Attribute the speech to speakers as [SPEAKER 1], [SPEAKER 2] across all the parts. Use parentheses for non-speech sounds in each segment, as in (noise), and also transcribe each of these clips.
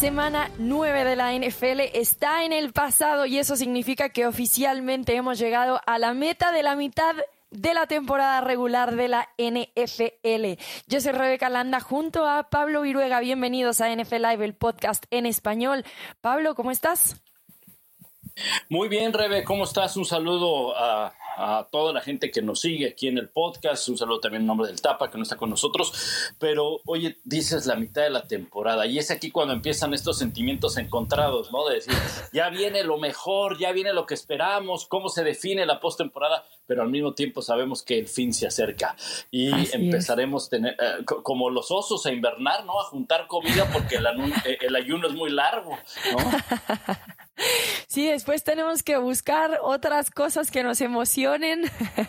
[SPEAKER 1] semana 9 de la NFL está en el pasado y eso significa que oficialmente hemos llegado a la meta de la mitad de la temporada regular de la NFL. Yo soy Rebeca Landa junto a Pablo Viruega. Bienvenidos a NFL Live, el podcast en español. Pablo, ¿cómo estás?
[SPEAKER 2] Muy bien, Rebe, ¿cómo estás? Un saludo a, toda la gente que nos sigue aquí en el podcast. Un saludo también en nombre del Tapa, que no está con nosotros. Pero, oye, dices la mitad de la temporada y es aquí cuando empiezan estos sentimientos encontrados, ¿no? De decir, ya viene lo mejor, ya viene lo que esperamos, cómo se define la postemporada, pero al mismo tiempo sabemos que el fin se acerca y empezaremos a tener, eh, como los osos a invernar, ¿no? A juntar comida porque el, eh, el ayuno es muy largo, ¿no? (laughs)
[SPEAKER 1] Sí, después tenemos que buscar otras cosas que nos emocionen.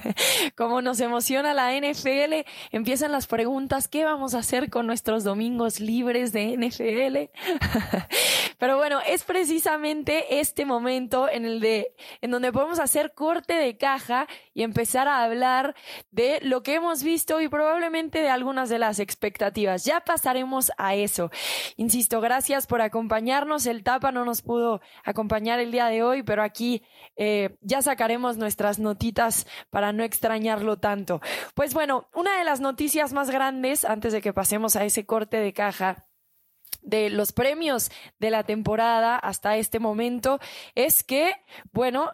[SPEAKER 1] (laughs) Como nos emociona la NFL, empiezan las preguntas, ¿qué vamos a hacer con nuestros domingos libres de NFL? (laughs) Pero bueno, es precisamente este momento en el de en donde podemos hacer corte de caja y empezar a hablar de lo que hemos visto y probablemente de algunas de las expectativas. Ya pasaremos a eso. Insisto, gracias por acompañarnos. El Tapa no nos pudo acompañar el día de hoy, pero aquí eh, ya sacaremos nuestras notitas para no extrañarlo tanto. Pues bueno, una de las noticias más grandes, antes de que pasemos a ese corte de caja, de los premios de la temporada hasta este momento es que, bueno,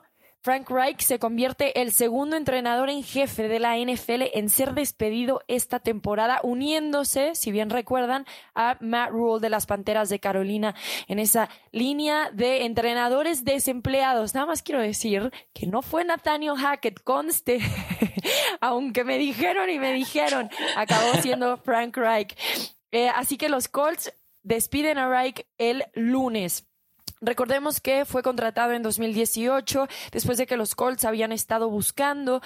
[SPEAKER 1] Frank Reich se convierte el segundo entrenador en jefe de la NFL en ser despedido esta temporada, uniéndose, si bien recuerdan, a Matt Rule de las Panteras de Carolina en esa línea de entrenadores desempleados. Nada más quiero decir que no fue Nathaniel Hackett, conste, (laughs) aunque me dijeron y me dijeron, acabó siendo Frank Reich. Eh, así que los Colts despiden a Reich el lunes. Recordemos que fue contratado en 2018 después de que los Colts habían estado buscando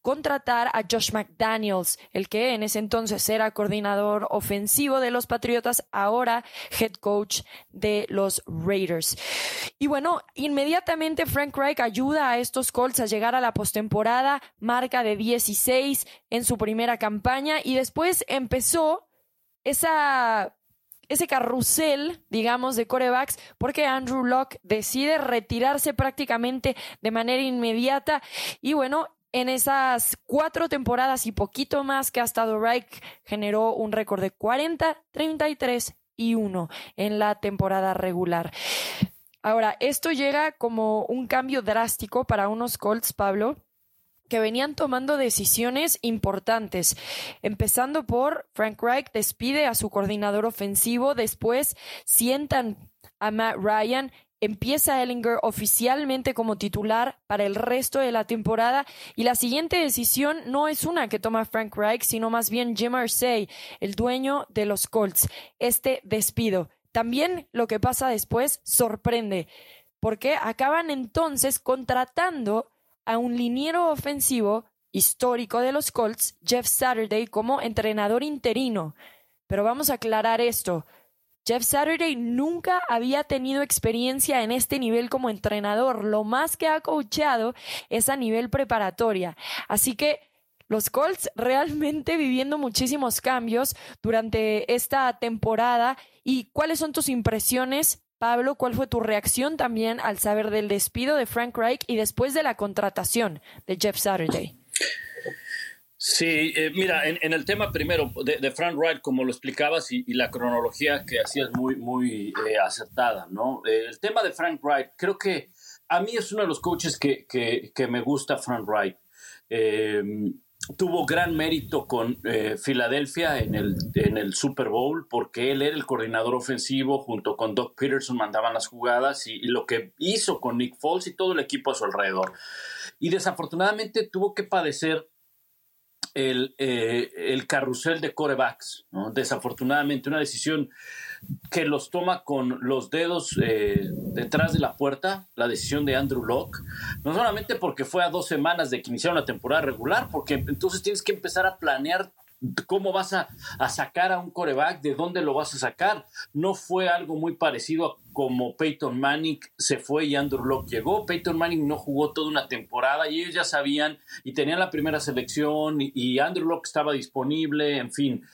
[SPEAKER 1] contratar a Josh McDaniels, el que en ese entonces era coordinador ofensivo de los Patriotas, ahora head coach de los Raiders. Y bueno, inmediatamente Frank Reich ayuda a estos Colts a llegar a la postemporada, marca de 16 en su primera campaña y después empezó esa ese carrusel, digamos, de corebacks, porque Andrew Locke decide retirarse prácticamente de manera inmediata. Y bueno, en esas cuatro temporadas y poquito más que ha estado Reich, generó un récord de 40, 33 y 1 en la temporada regular. Ahora, esto llega como un cambio drástico para unos Colts, Pablo, que venían tomando decisiones importantes, empezando por Frank Reich despide a su coordinador ofensivo, después sientan a Matt Ryan, empieza Ellinger oficialmente como titular para el resto de la temporada y la siguiente decisión no es una que toma Frank Reich, sino más bien Jim Irsay, el dueño de los Colts. Este despido. También lo que pasa después sorprende, porque acaban entonces contratando a un liniero ofensivo histórico de los Colts, Jeff Saturday, como entrenador interino. Pero vamos a aclarar esto. Jeff Saturday nunca había tenido experiencia en este nivel como entrenador. Lo más que ha coachado es a nivel preparatoria. Así que los Colts (laughs) realmente viviendo muchísimos cambios durante esta temporada. ¿Y cuáles son tus impresiones Pablo, ¿cuál fue tu reacción también al saber del despido de Frank Reich y después de la contratación de Jeff Saturday?
[SPEAKER 2] Sí, eh, mira, en, el tema primero de, Frank Reich, como lo explicabas, y, la cronología que hacías muy, muy eh, acertada, ¿no? Eh, el tema de Frank Reich, creo que a mí es uno de los coaches que, que me gusta Frank Reich tuvo gran mérito con eh, Filadelfia en el, en el Super Bowl porque él era el coordinador ofensivo junto con Doug Peterson mandaban las jugadas y, lo que hizo con Nick Foles y todo el equipo a su alrededor. Y desafortunadamente tuvo que padecer el, eh, el carrusel de corebacks. Desafortunadamente una decisión que los toma con los dedos eh, detrás de la puerta, la decisión de Andrew Locke, no solamente porque fue a dos semanas de que iniciaron la temporada regular, porque entonces tienes que empezar a planear ¿cómo vas a, sacar a un coreback? ¿De dónde lo vas a sacar? No fue algo muy parecido a como Peyton Manning se fue y Andrew Locke llegó. Peyton Manning no jugó toda una temporada y ellos ya sabían y tenían la primera selección y, Andrew Locke estaba disponible, en fin.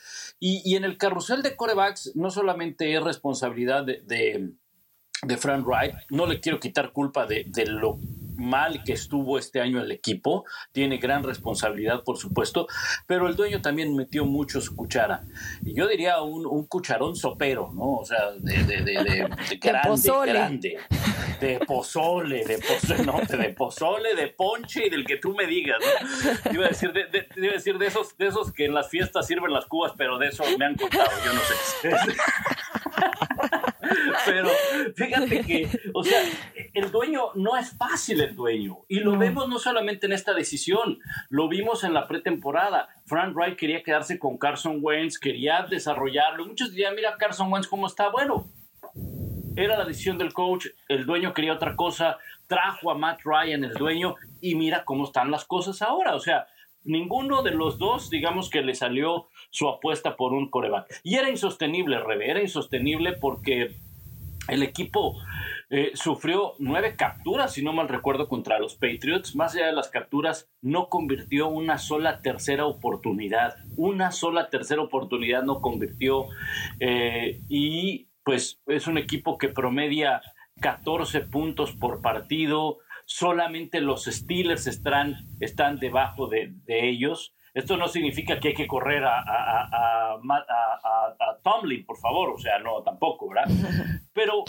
[SPEAKER 2] Y, en el carrusel de corebacks no solamente es responsabilidad de, de, Frank Wright, no le quiero quitar culpa de, de lo mal que estuvo este año el equipo, tiene gran responsabilidad, por supuesto, pero el dueño también metió mucho su cuchara. Y yo diría un, un cucharón sopero, ¿no? O sea, de, de, de, de (laughs) grande, grande. De pozole, de pozole, no, de pozole, de ponche y del que tú me digas, ¿no? Iba a decir, de, iba a decir de, esos, de esos que en las fiestas sirven las cubas, pero de eso me han contado, yo no sé. (laughs) (laughs) Pero fíjate que, o sea, el dueño no es fácil el dueño. Y lo vemos no solamente en esta decisión, lo vimos en la pretemporada. Frank Wright quería quedarse con Carson Wentz, quería desarrollarlo. Muchos dirían, mira Carson Wentz cómo está. Bueno, era la decisión del coach, el dueño quería otra cosa, trajo a Matt Ryan, el dueño, y mira cómo están las cosas ahora. O sea, ninguno de los dos, digamos que le salió su apuesta por un coreback. Y era insostenible, Rebe, era insostenible porque el equipo eh, sufrió nueve capturas, si no mal recuerdo, contra los Patriots. Más allá de las capturas, no convirtió una sola tercera oportunidad. Una sola tercera oportunidad no convirtió. Eh, y pues es un equipo que promedia 14 puntos por partido. Solamente los Steelers están, están debajo de, ellos. Esto no significa que hay que correr a, a, a, Tomlin, por favor, o sea, no, tampoco, ¿verdad? (laughs) Pero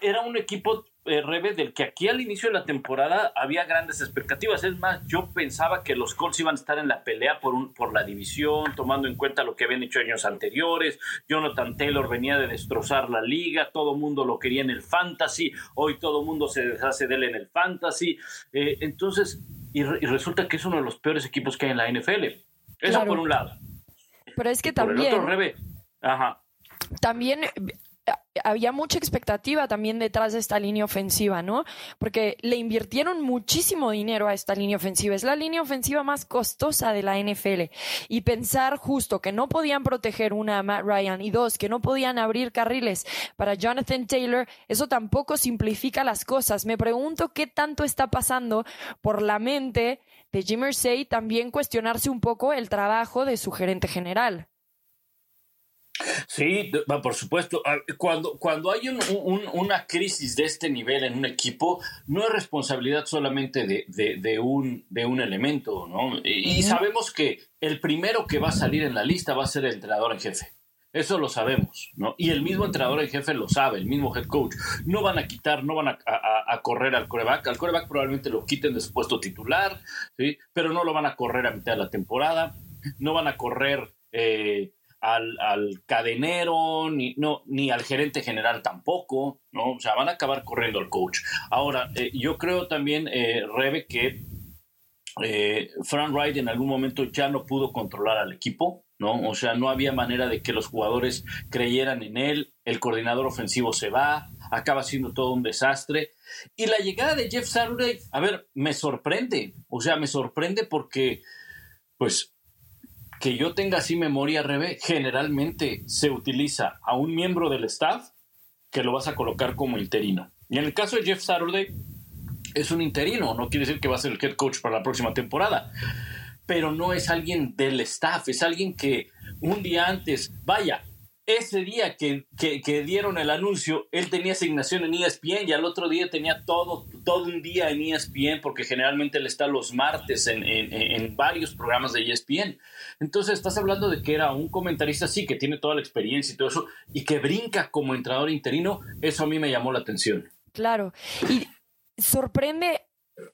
[SPEAKER 2] era un equipo eh, Rebe del que aquí al inicio de la temporada había grandes expectativas. Es más, yo pensaba que los Colts iban a estar en la pelea por, un, por la división, tomando en cuenta lo que habían hecho años anteriores. Jonathan Taylor venía de destrozar la liga, todo mundo lo quería en el fantasy, hoy todo mundo se deshace de él en el fantasy. Eh, entonces, y, resulta que es uno de los peores equipos que hay en la NFL. Eso por un lado.
[SPEAKER 1] Pero es que también...
[SPEAKER 2] Por el otro, Rebe, ajá.
[SPEAKER 1] También había mucha expectativa también detrás de esta línea ofensiva, ¿no? Porque le invirtieron muchísimo dinero a esta línea ofensiva. Es la línea ofensiva más costosa de la NFL. Y pensar justo que no podían proteger una a Matt Ryan y dos, que no podían abrir carriles para Jonathan Taylor, eso tampoco simplifica las cosas. Me pregunto qué tanto está pasando por la mente de Jim Irsay también cuestionarse un poco el trabajo de su gerente general.
[SPEAKER 2] Sí, por supuesto. Cuando, cuando hay una crisis de este nivel en un equipo, no es responsabilidad solamente de, un, de un elemento, ¿no? Y, sabemos que el primero que va a salir en la lista va a ser el entrenador en jefe. Eso lo sabemos, ¿no? Y el mismo entrenador en jefe lo sabe, el mismo head coach. No van a quitar, no van a, correr al coreback. Al coreback probablemente lo quiten de su puesto titular, ¿sí? Pero no lo van a correr a mitad de la temporada. No van a correr eh, al, al, cadenero, ni, no, ni al gerente general tampoco, ¿no? O sea, van a acabar corriendo al coach. Ahora, eh, yo creo también, eh, Rebe, que eh, Frank Wright en algún momento ya no pudo controlar al equipo, ¿no? O sea, no había manera de que los jugadores creyeran en él, el coordinador ofensivo se va, acaba siendo todo un desastre. Y la llegada de Jeff Saturday, a ver, me sorprende, o sea, me sorprende porque, pues, que yo tenga así memoria, Rebe, generalmente se utiliza a un miembro del staff que lo vas a colocar como interino. Y en el caso de Jeff Saturday, es un interino, no quiere decir que va a ser el head coach para la próxima temporada, pero no es alguien del staff, es alguien que un día antes, vaya, ese día que, dieron el anuncio, él tenía asignación en ESPN y al otro día tenía todo, todo un día en ESPN, porque generalmente él está los martes en, en, varios programas de ESPN. Entonces estás hablando de que era un comentarista, sí, que tiene toda la experiencia y todo eso, y que brinca como entrenador interino, eso a mí me llamó la atención.
[SPEAKER 1] Claro, y sorprende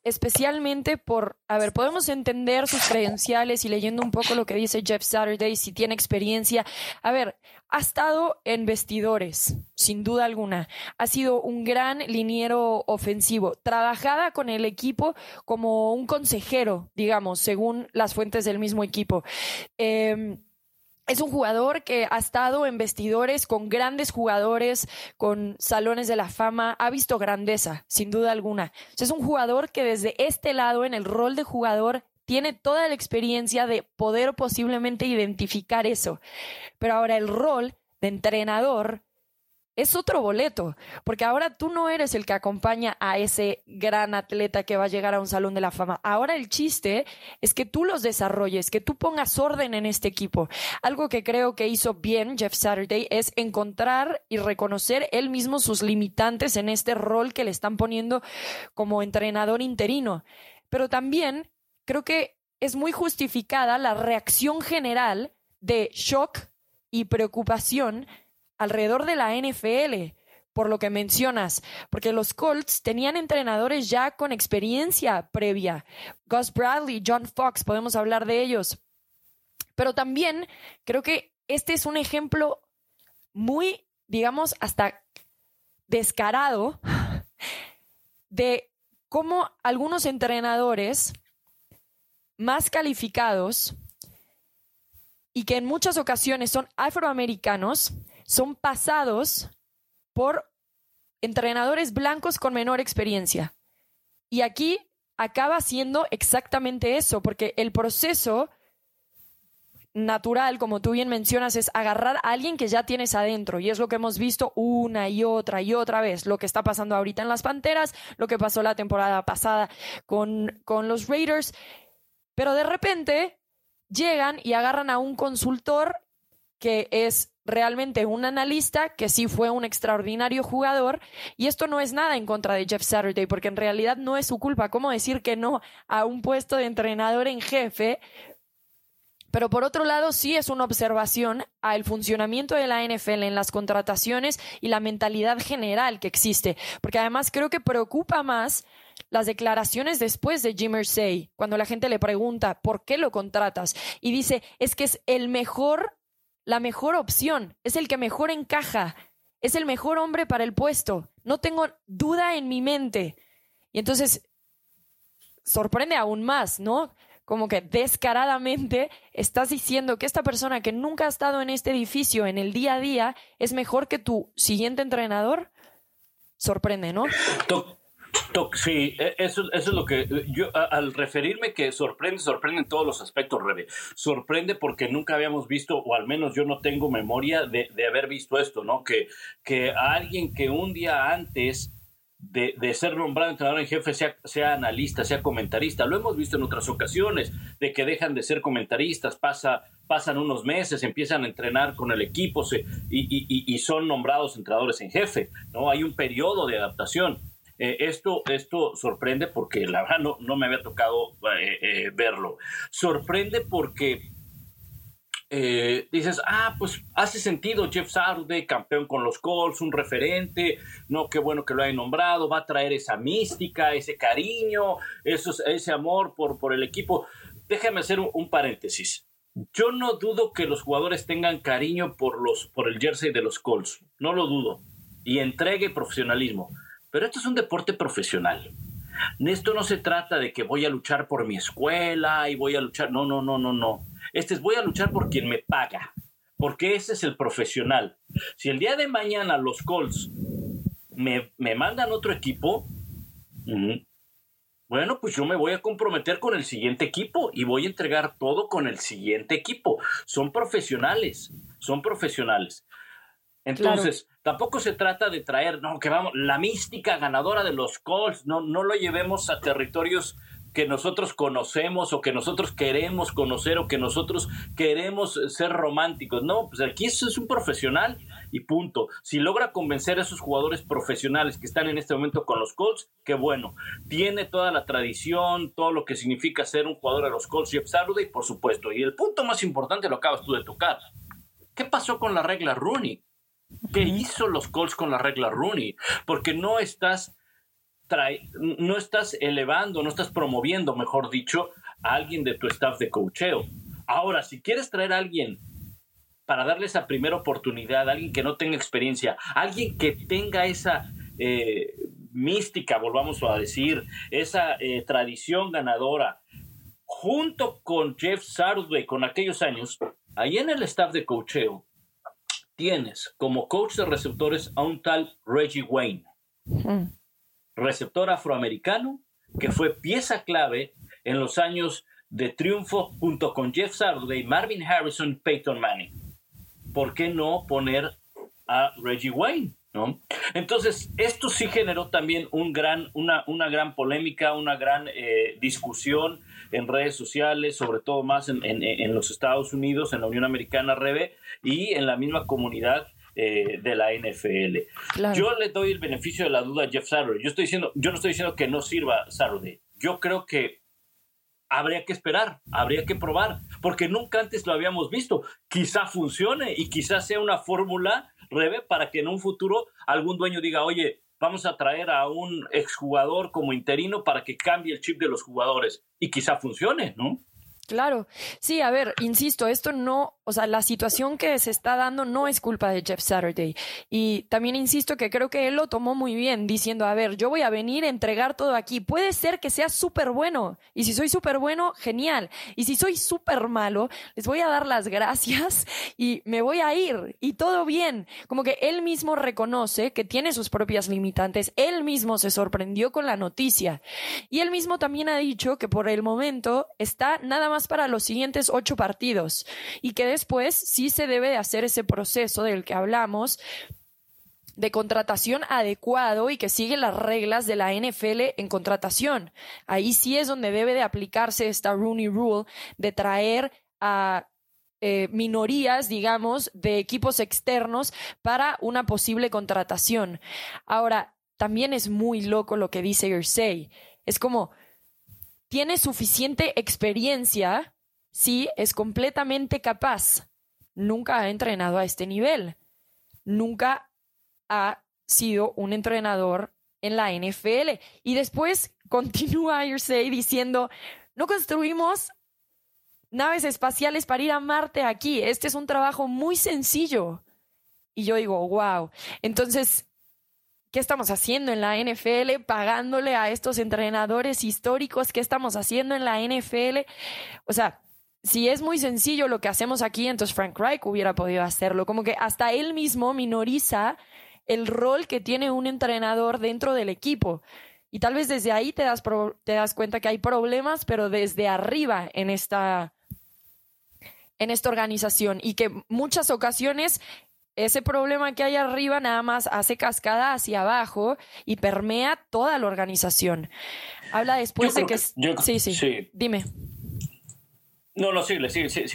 [SPEAKER 1] especialmente por, a ver, podemos entender sus credenciales y leyendo un poco lo que dice Jeff Saturday, si tiene experiencia. A ver, ha estado en vestidores, sin duda alguna. Ha sido un gran liniero ofensivo. Trabajada con el equipo como un consejero, digamos, según las fuentes del mismo equipo. Eh, es un jugador que ha estado en vestidores con grandes jugadores, con salones de la fama, ha visto grandeza, sin duda alguna. Es un jugador que desde este lado, en el rol de jugador, tiene toda la experiencia de poder posiblemente identificar eso. Pero ahora el rol de entrenador es otro boleto, porque ahora tú no eres el que acompaña a ese gran atleta que va a llegar a un salón de la fama. Ahora el chiste es que tú los desarrolles, que tú pongas orden en este equipo. Algo que creo que hizo bien Jeff Saturday es encontrar y reconocer él mismo sus limitantes en este rol que le están poniendo como entrenador interino. Pero también creo que es muy justificada la reacción general de shock y preocupación alrededor de la NFL, por lo que mencionas, porque los Colts tenían entrenadores ya con experiencia previa. Gus Bradley, John Fox, podemos hablar de ellos. Pero también creo que este es un ejemplo muy, digamos, hasta descarado de cómo algunos entrenadores más calificados y que en muchas ocasiones son afroamericanos, son pasados por entrenadores blancos con menor experiencia. Y aquí acaba siendo exactamente eso, porque el proceso natural, como tú bien mencionas, es agarrar a alguien que ya tienes adentro. Y es lo que hemos visto una y otra y otra vez. Lo que está pasando ahorita en las Panteras, lo que pasó la temporada pasada con, con los Raiders. Pero de repente llegan y agarran a un consultor que es realmente un analista que sí fue un extraordinario jugador y esto no es nada en contra de Jeff Saturday porque en realidad no es su culpa. ¿Cómo decir que no a un puesto de entrenador en jefe? Pero por otro lado, sí es una observación al funcionamiento de la NFL en las contrataciones y la mentalidad general que existe. Porque además creo que preocupa más las declaraciones después de Jim Irsay, cuando la gente le pregunta por qué lo contratas y dice es que es el mejor la mejor opción, es el que mejor encaja, es el mejor hombre para el puesto. No tengo duda en mi mente. Y entonces sorprende aún más, ¿no? Como que descaradamente estás diciendo que esta persona que nunca ha estado en este edificio en el día a día es mejor que tu siguiente entrenador. Sorprende, ¿no?
[SPEAKER 2] Sí, e, eso, es lo que yo al referirme que sorprende, sorprende en todos los aspectos, Rebe. Sorprende porque nunca habíamos visto, o al menos yo no tengo memoria de, haber visto esto, ¿no? Que, que alguien que un día antes de, de, ser nombrado entrenador en jefe sea, sea, analista, sea comentarista. Lo hemos visto en otras ocasiones, de que dejan de ser comentaristas, pasa, pasan unos meses, empiezan a entrenar con el equipo se, y, y, y, son nombrados entrenadores en jefe. ¿no? Hay un periodo de adaptación. Eh, esto, esto sorprende porque la verdad no, me había tocado eh, eh, verlo. Sorprende porque dices, ah, pues hace sentido Jeff Saturday, campeón con los Colts, un referente, no, qué bueno que lo haya nombrado, va a traer esa mística, ese cariño, ese amor por, por el equipo. Déjame hacer un, paréntesis. Yo no dudo que los jugadores tengan cariño por, los, por el jersey de los Colts, no lo dudo, y entregue profesionalismo pero esto es un deporte profesional. Esto no se trata de que voy a luchar por mi escuela y voy a luchar. No, no, no, no, no. Este es voy a luchar por quien me paga. Porque ese es el profesional. Si el día de mañana los Colts me, mandan otro equipo, bueno, pues yo me voy a comprometer con el siguiente equipo y voy a entregar todo con el siguiente equipo. Son profesionales, son profesionales. Entonces, tampoco se trata de traer, no, que vamos, la mística ganadora de los Colts, no, no lo llevemos a territorios que nosotros conocemos o que nosotros queremos conocer o que nosotros queremos ser románticos. No, pues aquí es, es un profesional y punto. Si logra convencer a esos jugadores profesionales que están en este momento con los Colts, qué bueno. Tiene toda la tradición, todo lo que significa ser un jugador de los Colts, Jeff Saturday, por supuesto. Y el punto más importante lo acabas tú de tocar. ¿Qué pasó con la regla Rooney? ¿Qué hizo los Colts con la regla Rooney? Porque no estás, no estás elevando, no estás promoviendo, mejor dicho, a alguien de tu staff de cocheo. Ahora, si quieres traer a alguien para darle esa primera oportunidad, alguien que no tenga experiencia, alguien que tenga esa eh, mística, volvamos a decir, esa eh, tradición ganadora, junto con Jeff Saturday con aquellos años, ahí en el staff de cocheo, tienes como coach de receptores a un tal Reggie Wayne, receptor afroamericano que fue pieza clave en los años de triunfo junto con Jeff Saturday, Marvin Harrison, Peyton Manning. ¿Por qué no poner a Reggie Wayne? ¿no? Entonces, esto sí generó también un gran, una, una gran polémica, una gran eh, discusión en redes sociales, sobre todo más en, en, los Estados Unidos, en la Unión Americana, Rebe, y en la misma comunidad eh, de la NFL. Yo le doy el beneficio de la duda a Jeff Saturday. Yo, estoy diciendo, yo no estoy diciendo que no sirva Saturday. Yo creo que habría que esperar, habría que probar, porque nunca antes lo habíamos visto. Quizá funcione y quizá sea una fórmula, Rebe, para que en un futuro algún dueño diga, oye, vamos a traer a un exjugador como interino para que cambie el chip de los jugadores y quizá funcione, ¿no?
[SPEAKER 1] Claro, sí, a ver, insisto, esto no, o sea, la situación que se está dando no es culpa de Jeff Saturday. Y también insisto que creo que él lo tomó muy bien, diciendo, a ver, yo voy a venir a entregar todo aquí. Puede ser que sea súper bueno. Y si soy súper bueno, genial. Y si soy súper malo, les voy a dar las gracias (laughs) y me voy a ir. Y todo bien. Como que él mismo reconoce que tiene sus propias limitantes. Él mismo se sorprendió con la noticia. Y él mismo también ha dicho que por el momento está nada más para los siguientes ocho partidos y que después sí se debe de hacer ese proceso del que hablamos de contratación adecuado y que sigue las reglas de la NFL en contratación. Ahí sí es donde debe de aplicarse esta Rooney Rule de traer a eh, minorías, digamos, de equipos externos para una posible contratación. Ahora, también es muy loco lo que dice Irsay. Es como, tiene suficiente experiencia, sí, es completamente capaz. Nunca ha entrenado a este nivel. Nunca ha sido un entrenador en la NFL. Y después (laughs) continúa Irsay diciendo, no construimos naves espaciales para ir a Marte aquí. Este es un trabajo muy sencillo. Y yo digo, wow. Entonces, ¿Qué estamos haciendo en la NFL? Pagándole a estos entrenadores históricos. ¿Qué estamos haciendo en la NFL? O sea, si es muy sencillo lo que hacemos aquí, entonces Frank Reich hubiera podido hacerlo. Como que hasta él mismo minoriza el rol que tiene un entrenador dentro del equipo. Y tal vez desde ahí te das, te das cuenta que hay problemas, pero desde arriba en esta, en esta organización y que muchas ocasiones ese problema que hay arriba nada más hace cascada hacia abajo y permea toda la organización. Habla después de que... sí, sí, Dime.
[SPEAKER 2] No, no, sigue, sigue, sigue,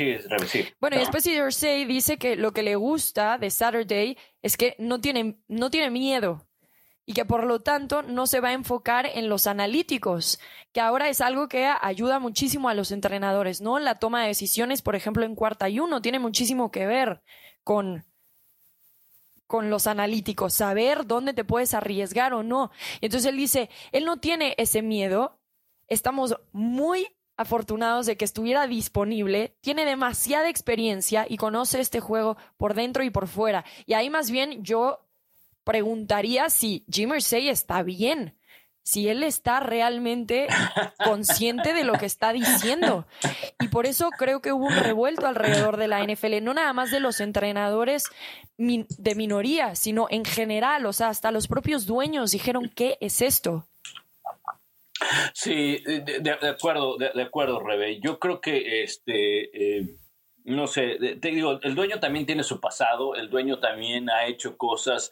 [SPEAKER 2] sigue,
[SPEAKER 1] Bueno, y después Irsay dice que lo que le gusta de Saturday es que no tiene, no tiene miedo y que por lo tanto no se va a enfocar en los analíticos, que ahora es algo que ayuda muchísimo a los entrenadores, ¿no? La toma de decisiones, por ejemplo, en cuarta y uno, tiene muchísimo que ver con con los analíticos, saber dónde te puedes arriesgar o no. entonces él dice, él no tiene ese miedo, estamos muy afortunados de que estuviera disponible, tiene demasiada experiencia y conoce este juego por dentro y por fuera. Y ahí más bien yo preguntaría si Jim Irsay está bien, si él está realmente consciente de lo que está diciendo. Y por eso creo que hubo un revuelto alrededor de la NFL, no nada más de los entrenadores de minoría, sino en general, o sea, hasta los propios dueños dijeron, ¿qué es esto?
[SPEAKER 2] Sí, de, acuerdo, de, acuerdo, Rebe. Yo creo que este eh, no sé, te digo, el dueño también tiene su pasado, el dueño también ha hecho cosas,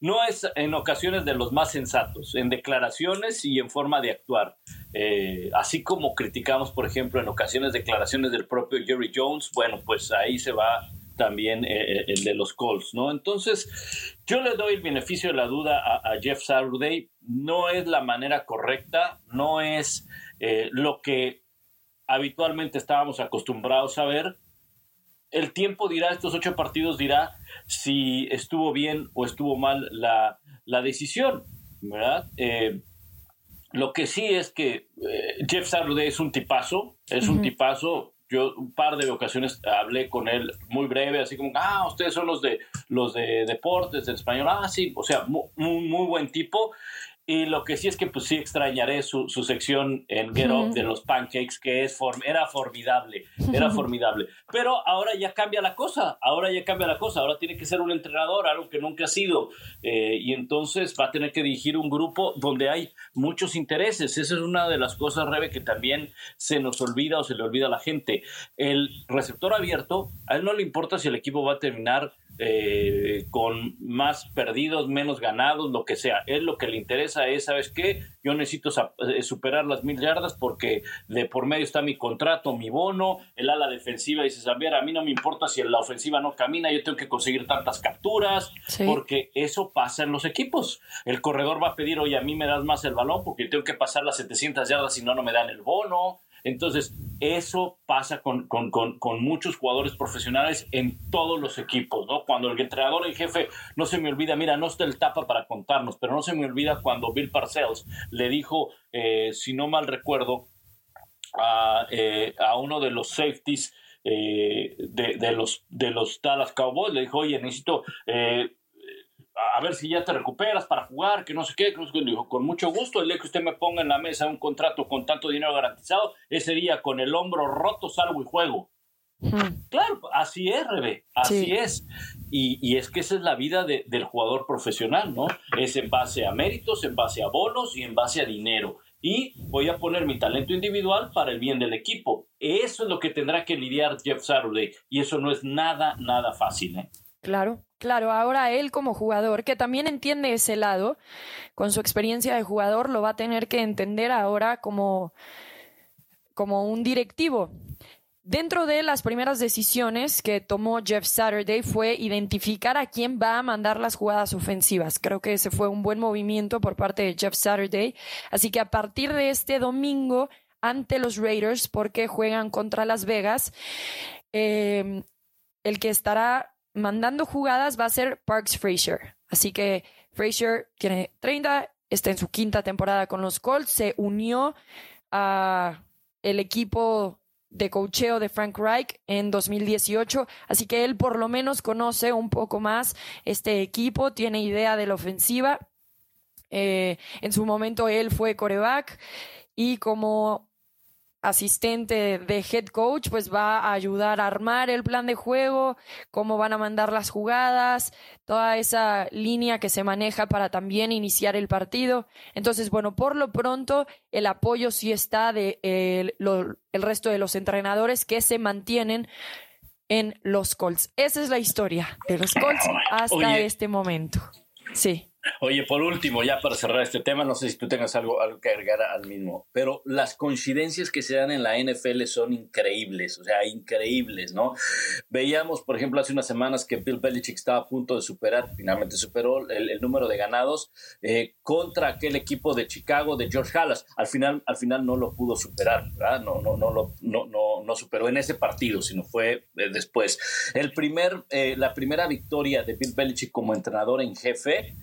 [SPEAKER 2] no es en ocasiones de los más sensatos, en declaraciones y en forma de actuar. Eh, así como criticamos, por ejemplo, en ocasiones declaraciones del propio Jerry Jones, bueno, pues ahí se va también eh, eh, el de los Colts, ¿no? Entonces, yo le doy el beneficio de la duda a, a Jeff Saturday, no es la manera correcta, no es lo que habitualmente estábamos acostumbrados a ver, el tiempo dirá, estos ocho partidos dirá si estuvo bien o estuvo mal la, decisión, ¿verdad? Eh, lo que sí es que eh, Jeff Saturday es un tipazo, es un tipazo. Yo un par de ocasiones hablé con él muy breve, así como, ah, ustedes son los de los de deportes, del español, ah, sí, o sea, muy, muy buen tipo. Y lo que sí es que pues sí extrañaré su, su sección en Get Up de los pancakes, que es era formidable, era formidable. Pero ahora ya cambia la cosa, ahora ya cambia la cosa, ahora tiene que ser un entrenador, algo que nunca ha sido, eh, y entonces va a tener que dirigir un grupo donde hay muchos intereses. Esa es una de las cosas, Rebe, que también se nos olvida o se le olvida a la gente. El receptor abierto, a él no le importa si el equipo va a terminar eh, con más perdidos, menos ganados, lo que sea. Él lo que le interesa es, ¿sabes qué? Yo necesito eh, superar las mil yardas porque de por medio está mi contrato, mi bono, el ala defensiva dice, saber, a mí no me importa si la ofensiva no camina, yo tengo que conseguir tantas capturas, porque eso pasa en los equipos. El corredor va a pedir, oye, a mí me das más el balón porque tengo que pasar las 700 yardas si no, no me dan el bono. Entonces, eso pasa con, muchos jugadores profesionales en todos los equipos, ¿no? Cuando el entrenador en jefe, no se me olvida, mira, no está el tapa para contarnos, pero no se me olvida cuando Bill Parcells le dijo, eh, si no mal recuerdo, a, eh, uno de los safeties eh, de, los, de los Dallas Cowboys, le dijo, oye, necesito a ver si ya te recuperas para jugar, que no sé qué, dijo, con mucho gusto, el día que usted me ponga en la mesa un contrato con tanto dinero garantizado, ese día con el hombro roto salgo y juego. Hmm. Claro, así es, Rebe, así es. Y, es que esa es la vida del jugador profesional, ¿no? Es en base a méritos, en base a bonos y en base a dinero. Y voy a poner mi talento individual para el bien del equipo. Eso es lo que tendrá que lidiar Jeff Saturday. Y eso no es nada, nada fácil, ¿eh?
[SPEAKER 1] Claro, claro. Ahora él como jugador, que también entiende ese lado, con su experiencia de jugador, lo va a tener que entender ahora como, como un directivo. Dentro de las primeras decisiones que tomó Jeff Saturday fue identificar a quién va a mandar las jugadas ofensivas. Creo que ese fue un buen movimiento por parte de Jeff Saturday. Así que a partir de este domingo ante los Raiders, porque juegan contra Las Vegas, eh, el que estará mandando jugadas va a ser Parks Frazier. Así que Frazier tiene 30, está en su quinta temporada con los Colts, se unió a el equipo de cocheo de Frank Reich en 2018, así que él por lo menos conoce un poco más este equipo, tiene idea de la ofensiva. Eh, en su momento él fue coreback y como asistente de head coach, pues va a ayudar a armar el plan de juego, cómo van a mandar las jugadas, toda esa línea que se maneja para también iniciar el partido. Entonces, bueno, por lo pronto el apoyo sí está de el resto de los entrenadores que se mantienen en los Colts. Esa es la historia de los Colts hasta este momento. Sí.
[SPEAKER 2] Oye, por último, ya para cerrar este tema, no sé si tú tengas algo, algo que agregar al mismo, pero las coincidencias que se dan en la NFL son increíbles, o sea, increíbles, ¿no? Veíamos, por ejemplo, hace unas semanas que Bill Belichick estaba a punto de superar, finalmente superó el, número de ganados eh, contra aquel equipo de Chicago de George Halas. Al final, al final no lo pudo superar, ¿verdad? No, no, no, lo, no, no, no superó en ese partido, sino fue eh, después. El primer, eh, la primera victoria de Bill Belichick como entrenador en jefe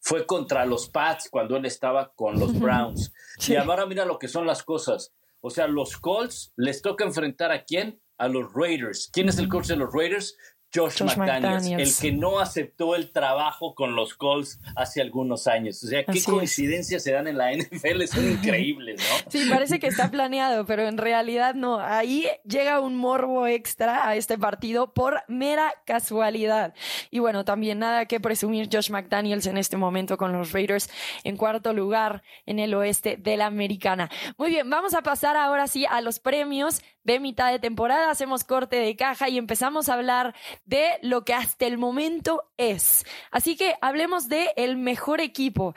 [SPEAKER 2] fue contra los Pats cuando él estaba con los Browns. (laughs) Y ahora mira lo que son las cosas. O sea, los Colts les toca enfrentar a quién? A los Raiders. ¿Quién es el coach de los Raiders? Josh, McDaniels, el que no aceptó el trabajo con los Colts hace algunos años. O sea, qué coincidencias se dan en la NFL, son (laughs) increíbles, ¿no?
[SPEAKER 1] Sí, parece que está planeado, pero en realidad no. Ahí llega un morbo extra a este partido por mera casualidad. Y bueno, también nada que presumir Josh McDaniels en este momento con los Raiders en cuarto lugar en el oeste de la americana. Muy bien, vamos a pasar ahora sí a los premios de mitad de temporada, hacemos corte de caja y empezamos a hablar de lo que hasta el momento es. Así que hablemos de el mejor equipo.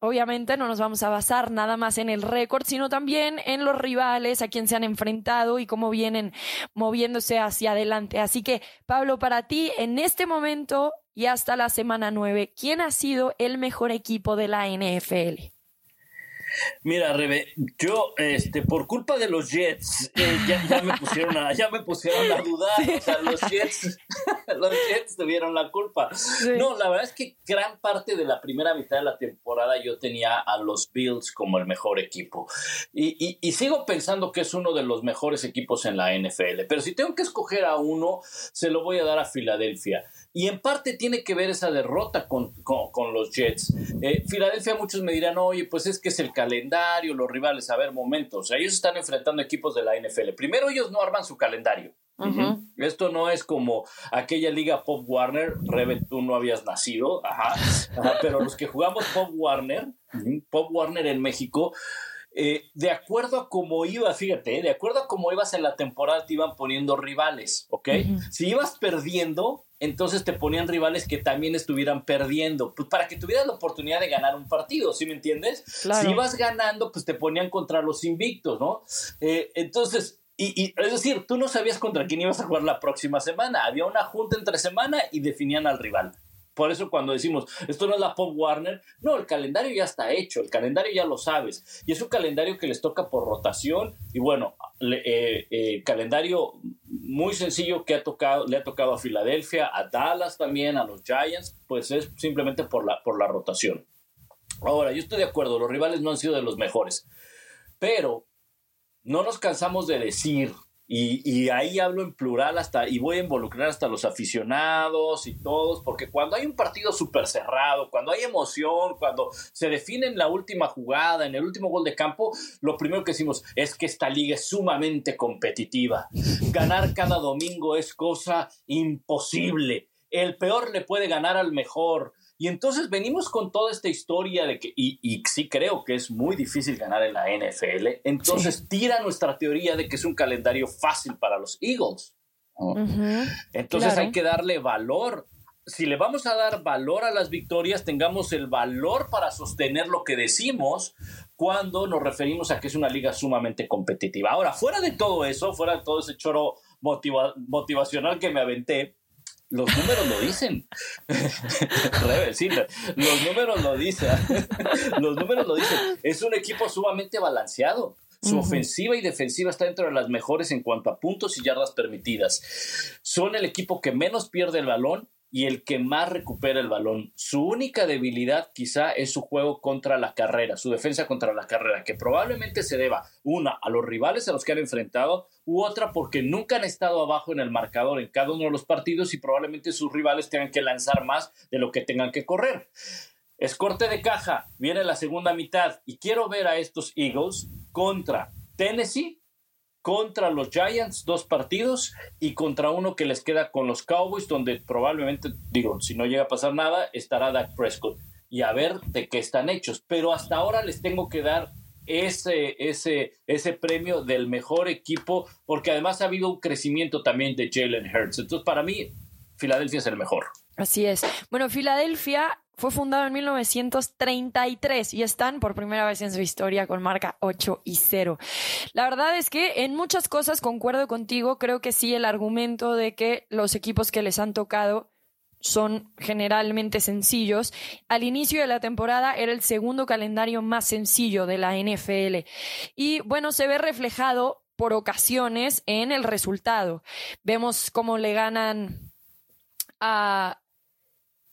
[SPEAKER 1] Obviamente no nos vamos a basar nada más en el récord, sino también en los rivales a quien se han enfrentado y cómo vienen moviéndose hacia adelante. Así que, Pablo, para ti, en este momento y hasta la semana 9, ¿quién ha sido el mejor equipo de la NFL?
[SPEAKER 2] Mira, Rebe, yo, este, por culpa de los Jets, eh, ya, me pusieron a, ya me pusieron a dudar. O sea, los Jets, (laughs) los Jets tuvieron la culpa. No, la verdad es que gran parte de la primera mitad de la temporada yo tenía a los Bills como el mejor equipo. Y, y sigo pensando que es uno de los mejores equipos en la NFL. Pero si tengo que escoger a uno, se lo voy a dar a Filadelfia. Y en parte tiene que ver esa derrota con, los Jets. Eh, Filadelfia, muchos me dirán, oye, pues es que es el calendario, los rivales. A ver, momentos. Ellos están enfrentando equipos de la NFL. Primero, ellos no arman su calendario. Esto no es como aquella liga Pop Warner, Rebe, tú no habías nacido, ajá, pero los que jugamos Pop Warner, Pop Warner en México, eh, de acuerdo a cómo iba, fíjate, de acuerdo a cómo ibas en la temporada, te iban poniendo rivales, ¿ok? Si ibas perdiendo, entonces te ponían rivales que también estuvieran perdiendo, pues para que tuvieras la oportunidad de ganar un partido, ¿sí me entiendes? Si ibas ganando, pues te ponían contra los invictos, ¿no? Eh, entonces, y, es decir, tú no sabías contra quién ibas a jugar la próxima semana, había una junta entre semana y definían al rival. Por eso cuando decimos, esto no es la Pop Warner, no, el calendario ya está hecho, el calendario ya lo sabes. Y es un calendario que les toca por rotación. Y bueno, eh, eh, calendario muy sencillo que ha tocado, le ha tocado a Filadelfia, a Dallas también, a los Giants, pues es simplemente por la, por la rotación. Ahora, yo estoy de acuerdo, los rivales no han sido de los mejores, pero no nos cansamos de decir y, ahí hablo en plural hasta, y voy a involucrar hasta los aficionados y todos, porque cuando hay un partido súper cerrado, cuando hay emoción, cuando se define en la última jugada, en el último gol de campo, lo primero que decimos es que esta liga es sumamente competitiva. Ganar cada domingo es cosa imposible. El peor le puede ganar al mejor. Y entonces venimos con toda esta historia de que, y, sí creo que es muy difícil ganar en la NFL, entonces tira nuestra teoría de que es un calendario fácil para los Eagles. Entonces hay que darle valor. Si le vamos a dar valor a las victorias, tengamos el valor para sostener lo que decimos cuando nos referimos a que es una liga sumamente competitiva. Ahora, fuera de todo eso, fuera de todo ese choro motivacional que me aventé, los números lo dicen. (laughs) sí, los números lo dicen. (laughs) los números lo dicen. Es un equipo sumamente balanceado. Su ofensiva y defensiva está dentro de las mejores en cuanto a puntos y yardas permitidas. Son el equipo que menos pierde el balón y el que más recupera el balón. Su única debilidad quizá es su juego contra la carrera, su defensa contra la carrera, que probablemente se deba, una, a los rivales a los que han enfrentado, u otra porque nunca han estado abajo en el marcador en cada uno de los partidos y probablemente sus rivales tengan que lanzar más de lo que tengan que correr. Es corte de caja, viene la segunda mitad y quiero ver a estos Eagles contra Tennessee contra los Giants, dos partidos, y contra uno que les queda con los Cowboys, donde probablemente, digo, si no llega a pasar nada, estará Dak Prescott. Y a ver de qué están hechos. Pero hasta ahora les tengo que dar ese, ese, ese premio del mejor equipo, porque además ha habido un crecimiento también de Jalen Hurts. Entonces, para mí, Filadelfia es el mejor.
[SPEAKER 1] Así es. Bueno, Filadelfia fue fundado en 1933 y están por primera vez en su historia con marca 8 y 0. La verdad es que en muchas cosas concuerdo contigo. Creo que sí, el argumento de que los equipos que les han tocado son generalmente sencillos. Al inicio de la temporada era el segundo calendario más sencillo de la NFL. Y bueno, se ve reflejado por ocasiones en el resultado. Vemos cómo le ganan a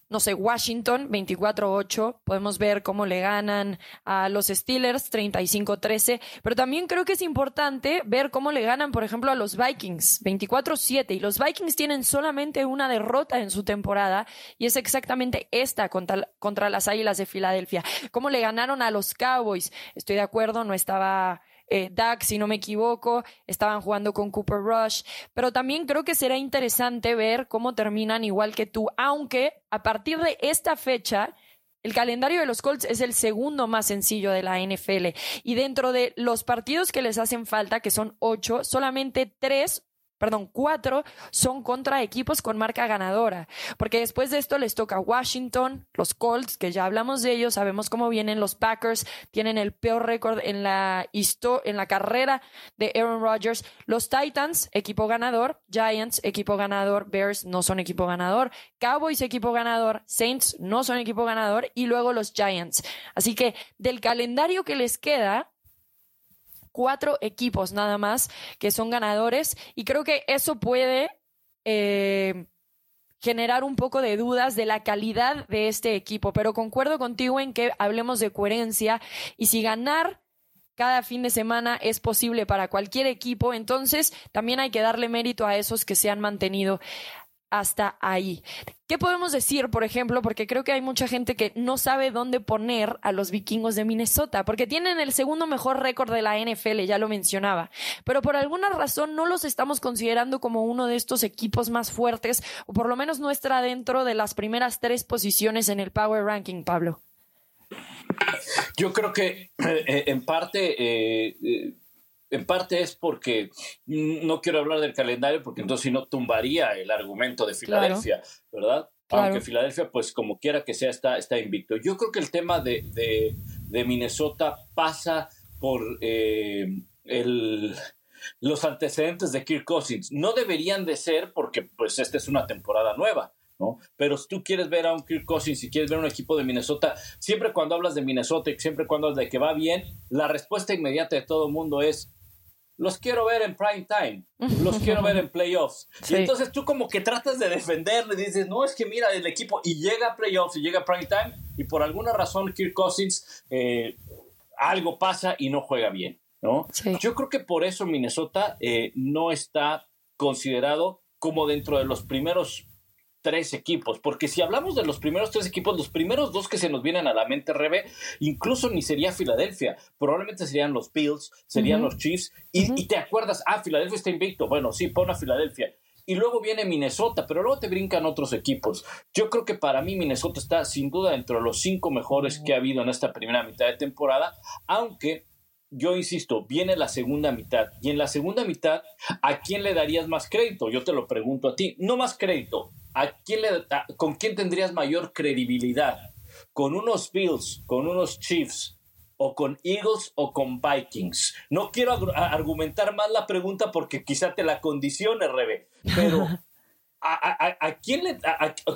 [SPEAKER 1] no sé, Washington 24-8, podemos ver cómo le ganan a los Steelers 35-13, pero también creo que es importante ver cómo le ganan, por ejemplo, a los Vikings 24-7 y los Vikings tienen solamente una derrota en su temporada y es exactamente esta contra, contra las Águilas de Filadelfia. Cómo le ganaron a los Cowboys, estoy de acuerdo, no estaba eh, si no me equivoco, estaban jugando con Cooper Rush, pero también creo que será interesante ver cómo terminan igual que tú, aunque a partir de esta fecha, el calendario de los Colts es el segundo más sencillo de la NFL y dentro de los partidos que les hacen falta, que son ocho, solamente tres perdón, cuatro son contra equipos con marca ganadora, porque después de esto les toca Washington, los Colts, que ya hablamos de ellos, sabemos cómo vienen los Packers, tienen el peor récord en la, en la carrera de Aaron Rodgers, los Titans, equipo ganador, Giants, equipo ganador, Bears no son equipo ganador, Cowboys, equipo ganador, Saints no son equipo ganador y luego los Giants. Así que del calendario que les queda, cuatro equipos nada más que son ganadores y creo que eso puede eh, generar un poco de dudas de la calidad de este equipo, pero concuerdo contigo en que hablemos de coherencia y si ganar cada fin de semana es posible para cualquier equipo, entonces también hay que darle mérito a esos que se han mantenido hasta ahí. ¿Qué podemos decir, por ejemplo? Porque creo que hay mucha gente que no sabe dónde poner a los vikingos de Minnesota, porque tienen el segundo mejor récord de la NFL, ya lo mencionaba, pero por alguna razón no los estamos considerando como uno de estos equipos más fuertes, o por lo menos no está dentro de las primeras tres posiciones en el Power Ranking, Pablo.
[SPEAKER 2] Yo creo que eh, en parte... Eh, eh, en parte es porque no quiero hablar del calendario porque entonces si no tumbaría el argumento de Filadelfia, ¿verdad? Aunque Filadelfia, pues como quiera que sea, está, está invicto. Yo creo que el tema de, de, Minnesota pasa por eh, el, los antecedentes de Kirk Cousins. No deberían de ser porque pues esta es una temporada nueva. ¿No? Pero si tú quieres ver a un Kirk Cousins, si quieres ver un equipo de Minnesota, siempre cuando hablas de Minnesota y siempre cuando hablas de que va bien, la respuesta inmediata de todo el mundo es los quiero ver en prime time, los quiero ver en playoffs. (laughs) Y entonces tú como que tratas de defenderle, dices, no, es que mira el equipo, y llega a playoffs y llega a prime time, y por alguna razón Kirk Cousins eh, algo pasa y no juega bien, ¿no? Yo creo que por eso Minnesota eh, no está considerado como dentro de los primeros tres equipos, porque si hablamos de los primeros tres equipos, los primeros dos que se nos vienen a la mente, Rebe, incluso ni sería Filadelfia, probablemente serían los Bills, serían los Chiefs, y, te acuerdas, ah, Filadelfia está invicto, bueno, sí, pon a Filadelfia. Y luego viene Minnesota, pero luego te brincan otros equipos. Yo creo que para mí Minnesota está sin duda entre los cinco mejores que ha habido en esta primera mitad de temporada, aunque yo insisto, viene la segunda mitad. Y en la segunda mitad, ¿a quién le darías más crédito? Yo te lo pregunto a ti. No más crédito, ¿a quién le, ¿con quién tendrías mayor credibilidad? ¿Con unos Bills, con unos Chiefs, o con Eagles o con Vikings? No quiero argumentar más la pregunta porque quizá te la condicione, Rebe, pero (laughs) ¿a, quién le,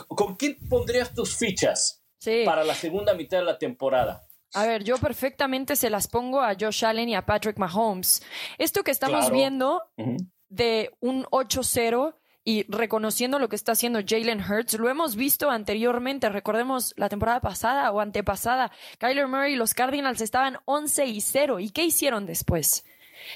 [SPEAKER 2] ¿con quién pondrías tus fichas para la segunda mitad de la temporada?
[SPEAKER 1] A ver, yo perfectamente se las pongo a Josh Allen y a Patrick Mahomes. Esto que estamos viendo de un 8-0 y reconociendo lo que está haciendo Jalen Hurts. Lo hemos visto anteriormente, recordemos la temporada pasada o antepasada. Kyler Murray y los Cardinals estaban 11 y 0. ¿Y qué hicieron después?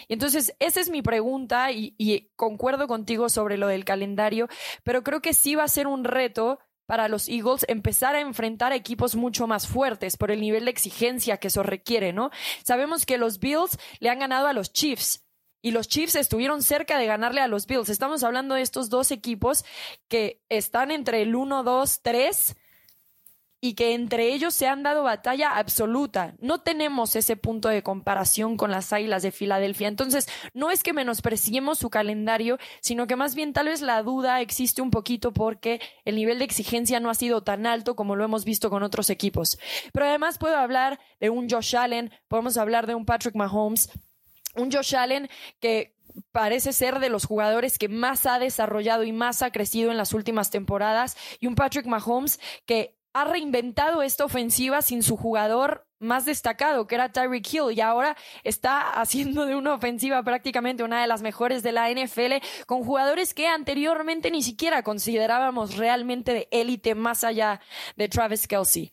[SPEAKER 1] Y entonces, esa es mi pregunta y, concuerdo contigo sobre lo del calendario, pero creo que sí va a ser un reto para los Eagles empezar a enfrentar a equipos mucho más fuertes por el nivel de exigencia que eso requiere, ¿no? Sabemos que los Bills le han ganado a los Chiefs, y los Chiefs estuvieron cerca de ganarle a los Bills. Estamos hablando de estos dos equipos que están entre el 1, 2, 3 y que entre ellos se han dado batalla absoluta. No tenemos ese punto de comparación con las Águilas de Filadelfia. Entonces, no es que menospreciemos su calendario, sino que más bien tal vez la duda existe un poquito porque el nivel de exigencia no ha sido tan alto como lo hemos visto con otros equipos. Pero además puedo hablar de un Josh Allen, podemos hablar de un Patrick Mahomes, un Josh Allen que parece ser de los jugadores que más ha desarrollado y más ha crecido en las últimas temporadas y un Patrick Mahomes que ha reinventado esta ofensiva sin su jugador más destacado, que era Tyreek Hill, y ahora está haciendo de una ofensiva prácticamente una de las mejores de la NFL, con jugadores que anteriormente ni siquiera considerábamos realmente de élite más allá de Travis Kelsey.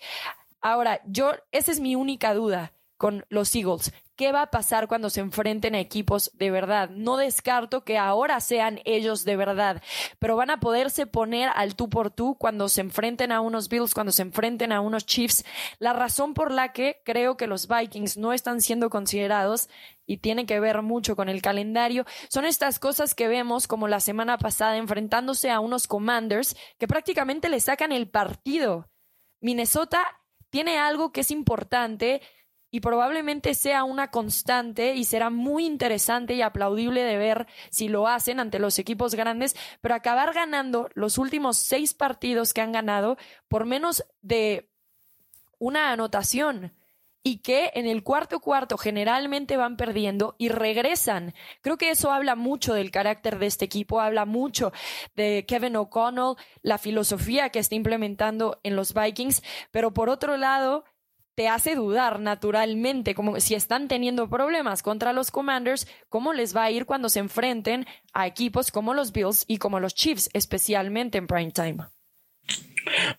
[SPEAKER 1] Ahora, yo, esa es mi única duda con los Eagles. ¿Qué va a pasar cuando se enfrenten a equipos de verdad? No descarto que ahora sean ellos de verdad, pero van a poderse poner al tú por tú cuando se enfrenten a unos Bills, cuando se enfrenten a unos Chiefs. La razón por la que creo que los Vikings no están siendo considerados y tiene que ver mucho con el calendario, son estas cosas que vemos como la semana pasada enfrentándose a unos Commanders que prácticamente le sacan el partido. Minnesota tiene algo que es importante y probablemente sea una constante y será muy interesante y aplaudible de ver si lo hacen ante los equipos grandes, pero acabar ganando los últimos seis partidos que han ganado por menos de una anotación y que en el cuarto cuarto generalmente van perdiendo y regresan. Creo que eso habla mucho del carácter de este equipo, habla mucho de Kevin O'Connell, la filosofía que está implementando en los Vikings, pero por otro lado, te hace dudar naturalmente, como si están teniendo problemas contra los Commanders, cómo les va a ir cuando se enfrenten a equipos como los Bills y como los Chiefs, especialmente en prime time.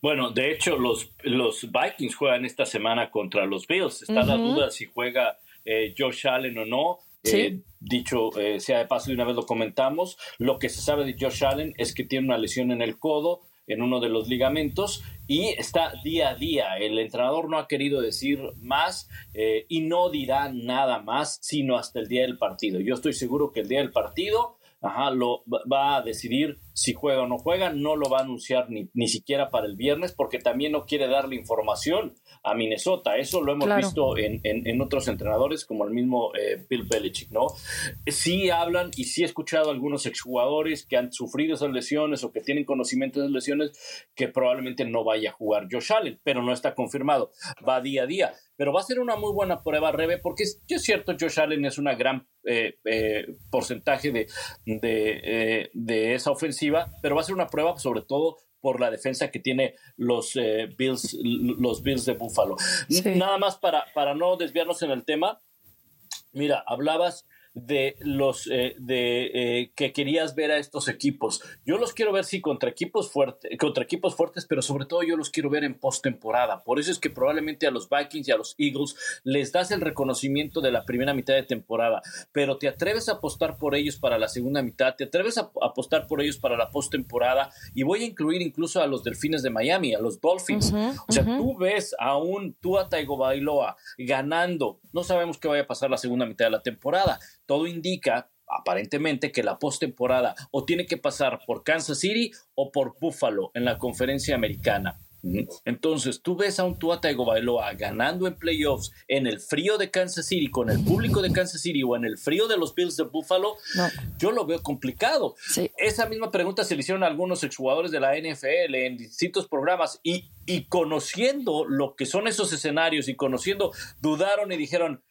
[SPEAKER 2] Bueno, de hecho, los, los Vikings juegan esta semana contra los Bills. Está la duda si juega eh, Josh Allen o no. Eh, dicho eh, sea de paso, de una vez lo comentamos. Lo que se sabe de Josh Allen es que tiene una lesión en el codo, en uno de los ligamentos, y está día a día. El entrenador no ha querido decir más y no dirá nada más, sino hasta el día del partido. Yo estoy seguro que el día del partido ajá, lo va a decidir si juega o no juega, no lo va a anunciar ni, ni siquiera para el viernes porque también no quiere darle información a Minnesota. Eso lo hemos visto en, en, otros entrenadores como el mismo eh, Bill Belichick, ¿no? Sí hablan y sí he escuchado a algunos exjugadores que han sufrido esas lesiones o que tienen conocimiento de esas lesiones que probablemente no vaya a jugar Josh Allen, pero no está confirmado. Va día a día. Pero va a ser una muy buena prueba, Rebe, porque es, es cierto, Josh Allen es una gran eh, eh, porcentaje de, de, de esa ofensiva pero va a ser una prueba sobre todo por la defensa que tiene los eh, Bills, los Bills de Buffalo. Nada más para, para no desviarnos en el tema. Mira, hablabas de los eh, de eh, que querías ver a estos equipos. Yo los quiero ver sí contra equipos fuertes, contra equipos fuertes, pero sobre todo yo los quiero ver en postemporada. Por eso es que probablemente a los Vikings y a los Eagles les das el reconocimiento de la primera mitad de temporada, pero te atreves a apostar por ellos para la segunda mitad, te atreves a apostar por ellos para la postemporada y voy a incluir incluso a los Delfines de Miami, a los Dolphins. o sea, tú ves a un Tua Tagovailoa ganando, no sabemos qué vaya a pasar la segunda mitad de la temporada todo indica aparentemente que la postemporada o tiene que pasar por Kansas City o por Buffalo en la conferencia americana. Entonces, tú ves a un Tua Tagovailoa ganando en playoffs en el frío de Kansas City con el público de Kansas City o en el frío de los Bills de Buffalo, yo lo veo complicado. Esa misma pregunta se le hicieron a algunos exjugadores de la NFL en distintos programas y, y conociendo lo que son esos escenarios y conociendo, dudaron y dijeron,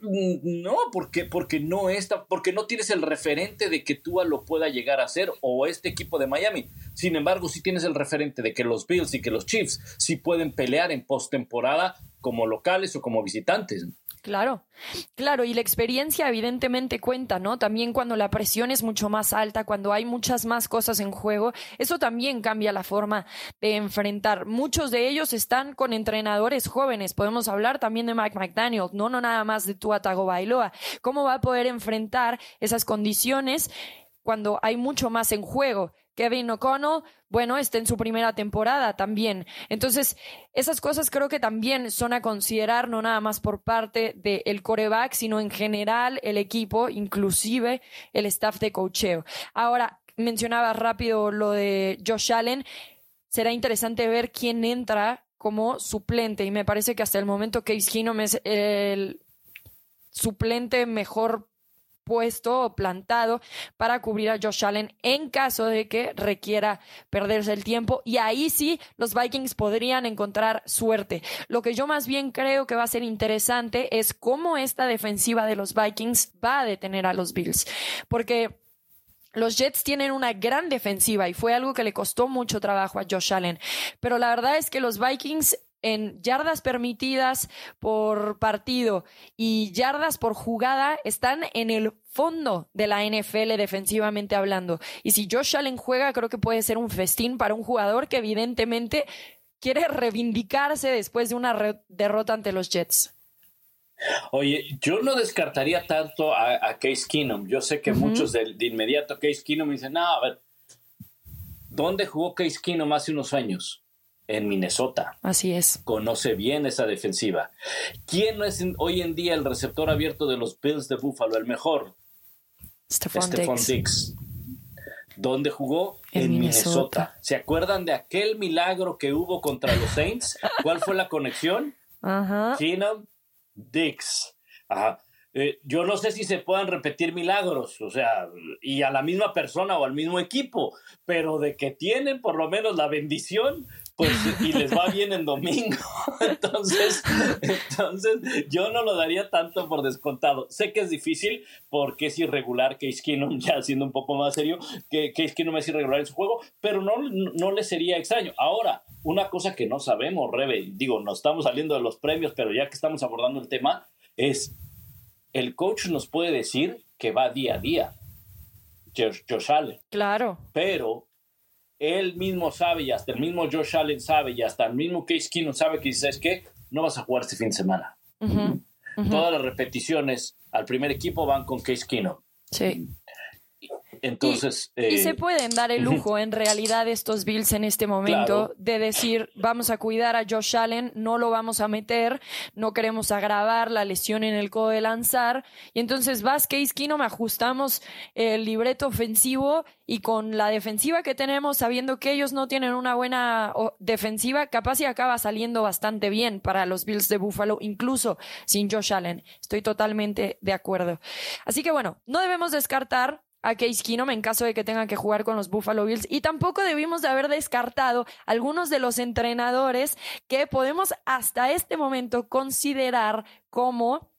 [SPEAKER 2] no, porque, porque no está, porque no tienes el referente de que Tua lo pueda llegar a hacer o este equipo de Miami. Sin embargo, sí tienes el referente de que los Bills y que los Chiefs sí pueden pelear en postemporada como locales o como visitantes.
[SPEAKER 1] Claro, claro, y la experiencia evidentemente cuenta, ¿no? También cuando la presión es mucho más alta, cuando hay muchas más cosas en juego, eso también cambia la forma de enfrentar. Muchos de ellos están con entrenadores jóvenes, podemos hablar también de Mike McDaniel, no, no nada más de Tuatago Bailoa. ¿Cómo va a poder enfrentar esas condiciones cuando hay mucho más en juego? Kevin O'Connell, bueno, está en su primera temporada también. Entonces, esas cosas creo que también son a considerar, no nada más por parte del coreback, sino en general el equipo, inclusive el staff de cocheo. Ahora, mencionaba rápido lo de Josh Allen. Será interesante ver quién entra como suplente y me parece que hasta el momento Case Keenum es el suplente mejor puesto o plantado para cubrir a Josh Allen en caso de que requiera perderse el tiempo y ahí sí los Vikings podrían encontrar suerte. Lo que yo más bien creo que va a ser interesante es cómo esta defensiva de los Vikings va a detener a los Bills, porque los Jets tienen una gran defensiva y fue algo que le costó mucho trabajo a Josh Allen. Pero la verdad es que los Vikings en yardas permitidas por partido y yardas por jugada están en el fondo de la NFL defensivamente hablando. Y si Josh Allen juega, creo que puede ser un festín para un jugador que evidentemente quiere reivindicarse después de una derrota ante los Jets.
[SPEAKER 2] Oye, yo no descartaría tanto a, Case Keenum. Yo sé que muchos de, de, inmediato Case Keenum dicen, no, a ver, ¿dónde jugó Case Keenum hace unos años? En Minnesota.
[SPEAKER 1] Así es.
[SPEAKER 2] Conoce bien esa defensiva. ¿Quién es hoy en día el receptor abierto de los Bills de Buffalo? El mejor.
[SPEAKER 1] Stephon,
[SPEAKER 2] Diggs. ¿Dónde jugó? En, Minnesota. ¿Se acuerdan de aquel milagro que hubo contra los Saints? ¿Cuál fue la conexión? Ajá. Keenum, Dix. Ajá. Eh, yo no sé si se puedan repetir milagros, o sea, y a la misma persona o al mismo equipo, pero de que tienen por lo menos la bendición, pues, y les va bien en domingo. (laughs) Entonces, entonces, yo no lo daría tanto por descontado. Sé que es difícil porque es irregular Case Keenum, ya siendo un poco más serio, que Case Keenum es irregular en su juego, pero no, no le sería extraño. Ahora, una cosa que no sabemos, Rebe, digo, nos estamos saliendo de los premios, pero ya que estamos abordando el tema, es el coach nos puede decir que va día a día. Josh, Allen.
[SPEAKER 1] Claro.
[SPEAKER 2] Pero él mismo sabe y hasta el mismo Josh Allen sabe y hasta el mismo Case Keenum sabe que dices que no vas a jugar este fin de semana. Todas las repeticiones al primer equipo van con Case Keenum.
[SPEAKER 1] Sí.
[SPEAKER 2] Entonces.
[SPEAKER 1] Y, se eh, pueden dar el lujo, en realidad, estos Bills en este momento, de decir, vamos a cuidar a Josh Allen, no lo vamos a meter, no queremos agravar la lesión en el codo de lanzar. Y entonces Vázquez, Kino, me ajustamos el libreto ofensivo y con la defensiva que tenemos, sabiendo que ellos no tienen una buena defensiva, capaz y acaba saliendo bastante bien para los Bills de Buffalo, incluso sin Josh Allen. Estoy totalmente de acuerdo. Así que bueno, no debemos descartar a Case Keenum en caso de que tengan que jugar con los Buffalo Bills y tampoco debimos de haber descartado algunos de los entrenadores que podemos hasta este momento considerar como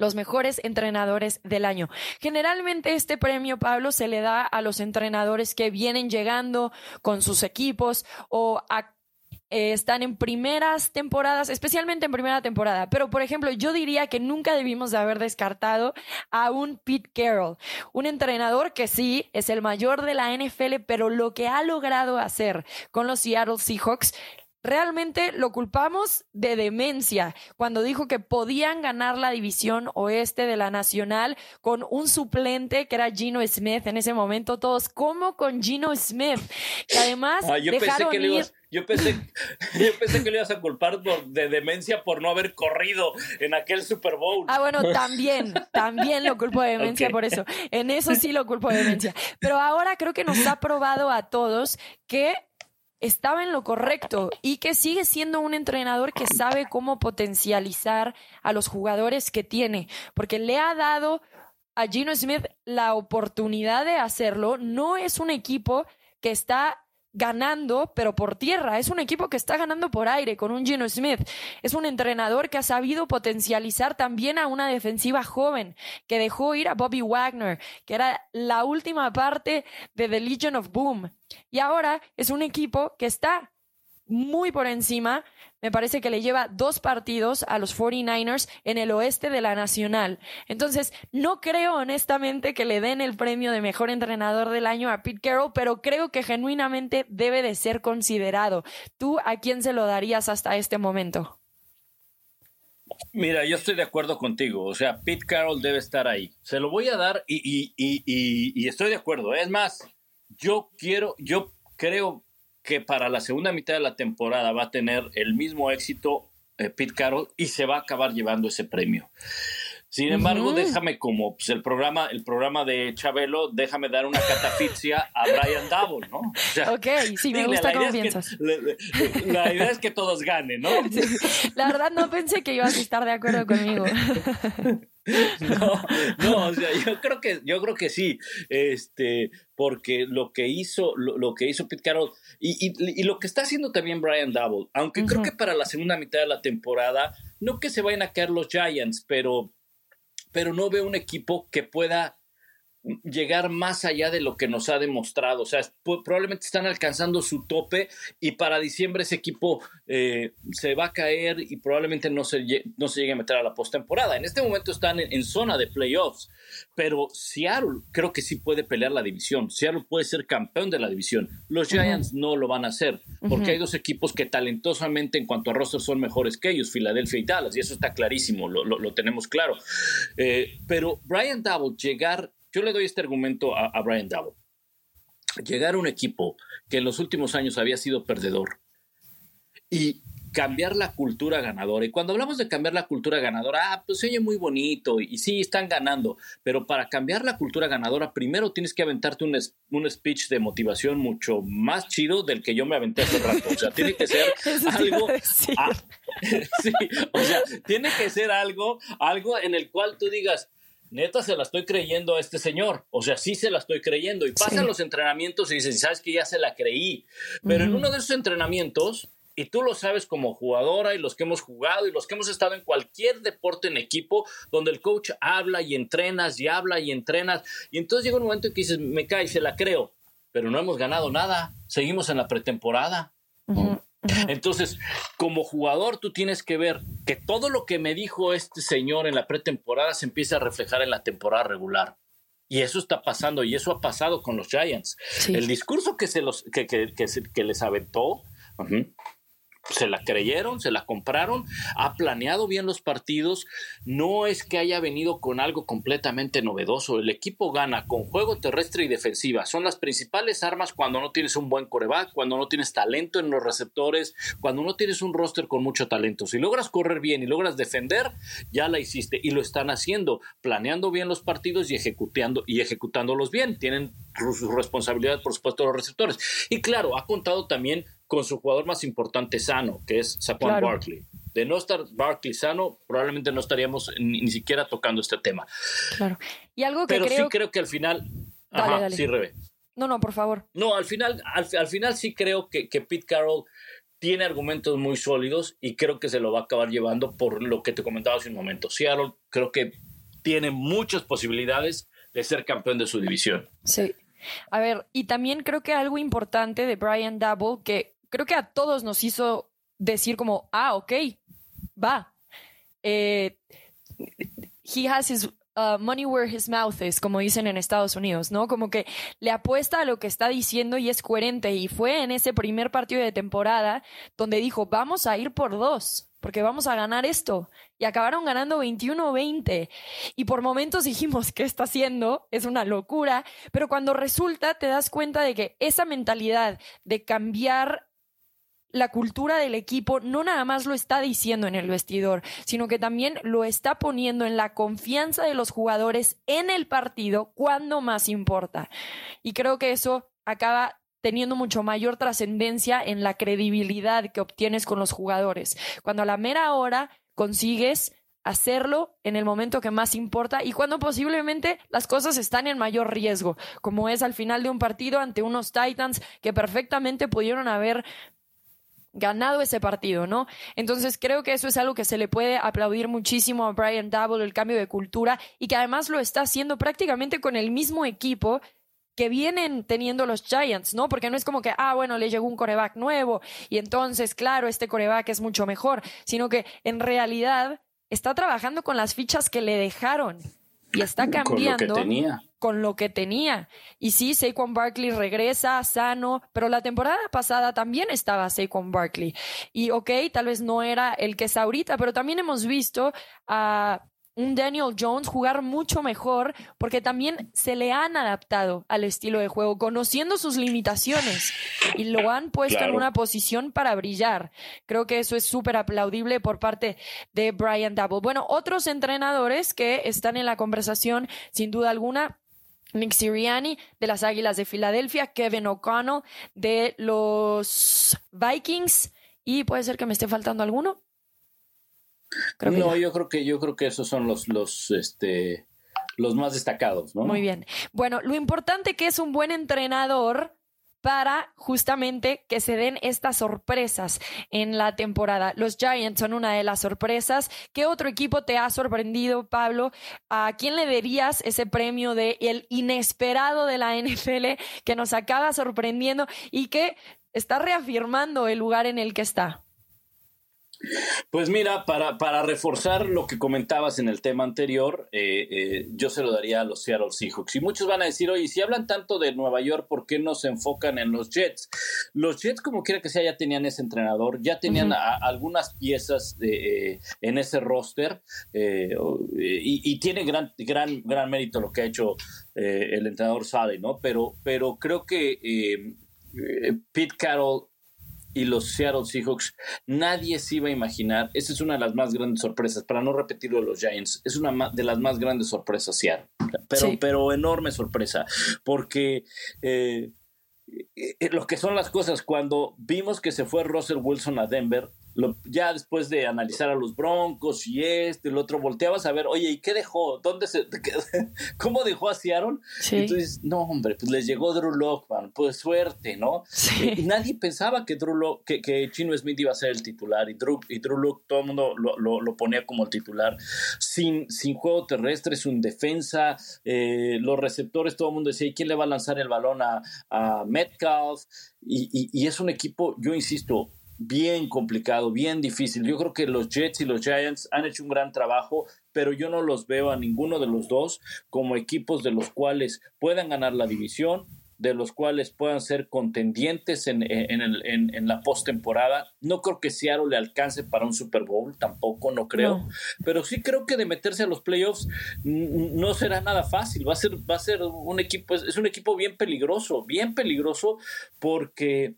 [SPEAKER 1] los mejores entrenadores del año. Generalmente este premio, Pablo, se le da a los entrenadores que vienen llegando con sus equipos o a eh, están en primeras temporadas, especialmente en primera temporada. Pero, por ejemplo, yo diría que nunca debimos de haber descartado a un Pete Carroll, un entrenador que sí es el mayor de la NFL, pero lo que ha logrado hacer con los Seattle Seahawks realmente lo culpamos de demencia cuando dijo que podían ganar la división oeste de la Nacional con un suplente que era Gino Smith en ese momento. Todos, ¿cómo con Gino Smith? Que además ah, yo dejaron pensé que ir...
[SPEAKER 2] Yo pensé, (laughs) yo pensé que le ibas a culpar de demencia por no haber corrido en aquel Super Bowl.
[SPEAKER 1] Ah, bueno, (laughs) también, también lo culpo de demencia por eso. En eso sí lo culpo de demencia. Pero ahora creo que nos ha probado a todos que estaba en lo correcto y que sigue siendo un entrenador que sabe cómo potencializar a los jugadores que tiene, porque le ha dado a Gino Smith la oportunidad de hacerlo. No es un equipo que está ganando, pero por tierra. Es un equipo que está ganando por aire con un Gino Smith. Es un entrenador que ha sabido potencializar también a una defensiva joven, que dejó ir a Bobby Wagner, que era la última parte de The Legion of Boom. Y ahora es un equipo que está muy por encima. Me parece que le lleva dos partidos a los 49ers en el oeste de la Nacional. Entonces, no creo honestamente que le den el premio de mejor entrenador del año a Pete Carroll, pero creo que genuinamente debe de ser considerado. ¿Tú a quién se lo darías hasta este momento?
[SPEAKER 2] Mira, yo estoy de acuerdo contigo. O sea, Pete Carroll debe estar ahí. Se lo voy a dar y, y, estoy de acuerdo. Es más, yo quiero, yo creo que para la segunda mitad de la temporada va a tener el mismo éxito eh, Pete Carroll y se va a acabar llevando ese premio. Sin embargo, déjame como pues, el programa, el programa de Chabelo, déjame dar una catafixia a Brian Double, ¿no?
[SPEAKER 1] ok, sí, me gusta cómo piensas.
[SPEAKER 2] la, idea es que todos ganen, ¿no? (laughs)
[SPEAKER 1] la verdad no pensé que ibas a estar de acuerdo conmigo. (laughs) (laughs)
[SPEAKER 2] No, no, o sea, yo creo que, yo creo que sí, este, porque lo que hizo, lo, que hizo Pete Carroll y, y, lo que está haciendo también Brian Double, aunque creo que para la segunda mitad de la temporada, no que se vayan a caer los Giants, pero, pero no veo un equipo que pueda llegar más allá de lo que nos ha demostrado. O sea, probablemente están alcanzando su tope y para diciembre ese equipo eh, se va a caer y probablemente no se, no se llegue a meter a la postemporada. En este momento están en, zona de playoffs, pero Seattle creo que sí puede pelear la división. Seattle puede ser campeón de la división. Los Giants no lo van a hacer porque hay dos equipos que talentosamente en cuanto a roster son mejores que ellos, Filadelfia y Dallas, y eso está clarísimo, lo, tenemos claro. Eh, pero Brian Double llegar yo le doy este argumento a, Brian Double. Llegar a un equipo que en los últimos años había sido perdedor y cambiar la cultura ganadora. Y cuando hablamos de cambiar la cultura ganadora, ah, pues se oye muy bonito y, sí, están ganando, pero para cambiar la cultura ganadora, primero tienes que aventarte un, un speech de motivación mucho más chido del que yo me aventé hace rato. O sea, tiene que ser (laughs) algo... (laughs) sí, o sea, tiene que ser algo, algo en el cual tú digas, neta se la estoy creyendo a este señor. O sea, sí se la estoy creyendo. Y pasan los entrenamientos y dices, sabes que ya se la creí. Pero en uno de esos entrenamientos, y tú lo sabes como jugadora y los que hemos jugado y los que hemos estado en cualquier deporte en equipo, donde el coach habla y entrenas y habla y entrenas. Y entonces llega un momento en que dices, me cae, se la creo. Pero no hemos ganado nada. Seguimos en la pretemporada. Entonces, como jugador, tú tienes que ver que todo lo que me dijo este señor en la pretemporada se empieza a reflejar en la temporada regular. Y eso está pasando, y eso ha pasado con los Giants. El discurso que, se los, que, que, que les aventó, se la creyeron, se la compraron, ha planeado bien los partidos, no es que haya venido con algo completamente novedoso, el equipo gana con juego terrestre y defensiva, son las principales armas cuando no tienes un buen coreback, cuando no tienes talento en los receptores, cuando no tienes un roster con mucho talento, si logras correr bien y logras defender, ya la hiciste y lo están haciendo, planeando bien los partidos y ejecutando y ejecutándolos bien, tienen su responsabilidad por supuesto los receptores. Y claro, ha contado también con su jugador más importante sano, que es Saquon Barkley. De no estar Barkley sano, probablemente no estaríamos ni, siquiera tocando este tema.
[SPEAKER 1] Claro. Y algo que
[SPEAKER 2] Pero
[SPEAKER 1] creo...
[SPEAKER 2] sí creo que al final... Ajá, sí, Rebe.
[SPEAKER 1] No, no, por favor.
[SPEAKER 2] No, al final, al, final sí creo que, que Pete Carroll tiene argumentos muy sólidos y creo que se lo va a acabar llevando por lo que te comentaba hace un momento. Seattle creo que tiene muchas posibilidades de ser campeón de su división.
[SPEAKER 1] Sí. A ver, y también creo que algo importante de Brian Double, que creo que a todos nos hizo decir como, ah, ok, va. Eh, he has his uh, money where his mouth is, como dicen en Estados Unidos, ¿no? Como que le apuesta a lo que está diciendo y es coherente. Y fue en ese primer partido de temporada donde dijo, vamos a ir por dos porque vamos a ganar esto. Y acabaron ganando 21-20. Y por momentos dijimos, (laughs) ¿qué está haciendo? Es una locura. Pero cuando resulta, te das cuenta de que esa mentalidad de cambiar la cultura del equipo no nada más lo está diciendo en el vestidor, sino que también lo está poniendo en la confianza de los jugadores en el partido cuando más importa. Y creo que eso acaba teniendo mucho mayor trascendencia en la credibilidad que obtienes con los jugadores. Cuando a la mera hora consigues hacerlo en el momento que más importa y cuando posiblemente las cosas están en mayor riesgo, como es al final de un partido ante unos Titans que perfectamente pudieron haber ganado ese partido, ¿no? Entonces creo que eso es algo que se le puede aplaudir muchísimo a Brian Double, el cambio de cultura, y que además lo está haciendo prácticamente con el mismo equipo que vienen teniendo los Giants, ¿no? Porque no es como que, ah, bueno, le llegó un coreback nuevo y entonces, claro, este coreback es mucho mejor, sino que en realidad está trabajando con las fichas que le dejaron y está cambiando.
[SPEAKER 2] Con lo que tenía
[SPEAKER 1] con lo que tenía. Y sí, Saquon Barkley regresa sano, pero la temporada pasada también estaba Saquon Barkley. Y ok, tal vez no era el que es ahorita, pero también hemos visto a un Daniel Jones jugar mucho mejor porque también se le han adaptado al estilo de juego, conociendo sus limitaciones y lo han puesto en una posición para brillar. Creo que eso es súper aplaudible por parte de Brian Double. Bueno, otros entrenadores que están en la conversación, sin duda alguna, Nick Siriani de las Águilas de Filadelfia, Kevin O'Connell de los Vikings y puede ser que me esté faltando alguno.
[SPEAKER 2] No, yo creo que yo creo que esos son los los este los más destacados, ¿no?
[SPEAKER 1] Muy bien. Bueno, lo importante que es un buen entrenador para justamente que se den estas sorpresas en la temporada. Los Giants son una de las sorpresas. ¿Qué otro equipo te ha sorprendido, Pablo? ¿A quién le darías ese premio de el inesperado de la (laughs) NFL que nos acaba sorprendiendo y que está reafirmando el lugar en el que está?
[SPEAKER 2] Pues mira, para, para, reforzar lo que comentabas en el tema anterior, eh, eh, yo se lo daría a los Seattle Seahawks. Y muchos van a decir, oye, si hablan tanto de Nueva York, ¿por qué no se enfocan en los Jets? Los Jets, como quiera que sea, ya tenían ese entrenador, ya tenían algunas piezas de, eh, en ese roster y, tiene gran, gran, gran mérito lo que ha hecho el entrenador Sade, ¿no? Pero, pero creo que Pete Carroll y los Seattle Seahawks, nadie se iba a imaginar, esa es una de las más grandes sorpresas, para no repetirlo de los Giants, es una de las más grandes sorpresas Seattle, pero, pero enorme sorpresa, porque eh, eh, lo que son las cosas, cuando vimos que se fue Russell Wilson a Denver, ya después de analizar a los Broncos y este, el otro, volteabas a ver, oye, ¿y qué dejó? ¿Dónde se, (laughs) ¿Cómo dejó a Seattle? Y entonces, no, hombre, pues les llegó Drew Lockman, pues suerte, ¿no? Y nadie pensaba que Drew que, que, Chino Smith iba a ser el titular y Drew, y Drew Lock, todo el mundo lo, lo, ponía como el titular. Sin, sin juego terrestre, sin defensa, eh, los receptores, todo el mundo decía, ¿y quién le va a lanzar el balón a, a Metcalf? y, y es un equipo, yo insisto, bien complicado, bien difícil. Yo creo que los Jets y los Giants han hecho un gran trabajo, pero yo no los veo a ninguno de los dos como equipos de los cuales puedan ganar la división, de los cuales puedan ser contendientes en, en, la postemporada. No creo que Seattle le alcance para un Super Bowl, tampoco, no creo. Pero sí creo que de meterse a los playoffs no será nada fácil. Va a ser, va a ser un equipo, es un equipo bien peligroso, bien peligroso porque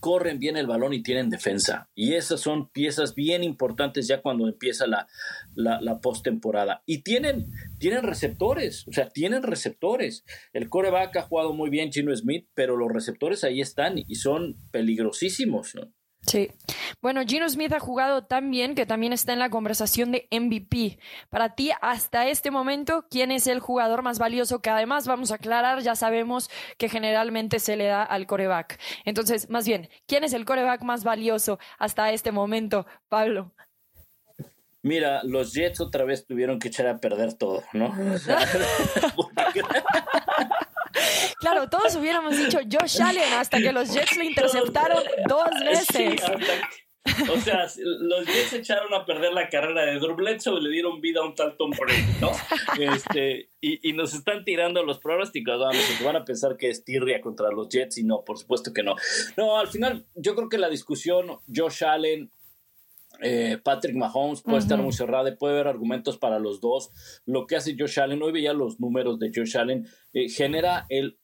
[SPEAKER 2] corren bien el balón y tienen defensa. Y esas son piezas bien importantes ya cuando empieza la, la, postemporada. Y tienen, tienen receptores, o sea, tienen receptores. El coreback ha jugado muy bien Chino Smith, pero los receptores ahí están y son peligrosísimos.
[SPEAKER 1] Sí. Bueno, Gino Smith ha jugado tan bien que también está en la conversación de MVP. Para ti, hasta este momento, ¿quién es el jugador más valioso? Que además, vamos a aclarar, ya sabemos que generalmente se le da al coreback. Entonces, más bien, ¿quién es el coreback más valioso hasta este momento, Pablo?
[SPEAKER 2] Mira, los Jets otra vez tuvieron que echar a perder todo, ¿no? (laughs) (laughs)
[SPEAKER 1] Claro, todos hubiéramos dicho Josh Allen hasta que los Jets le interceptaron dos veces.
[SPEAKER 2] o sea, los Jets echaron a perder la carrera de Drew Bledsoe y le dieron vida a un tal Tom Brady, ¿no? Este, y, nos están tirando los pronósticos, vamos, que van a pensar que es tirria contra los Jets y no, por supuesto que no. No, al final yo creo que la discusión Josh Allen eh, Patrick Mahomes puede estar muy cerrada y puede haber argumentos para los dos. Lo que hace Josh Allen, hoy veía los números de Josh Allen, eh, genera el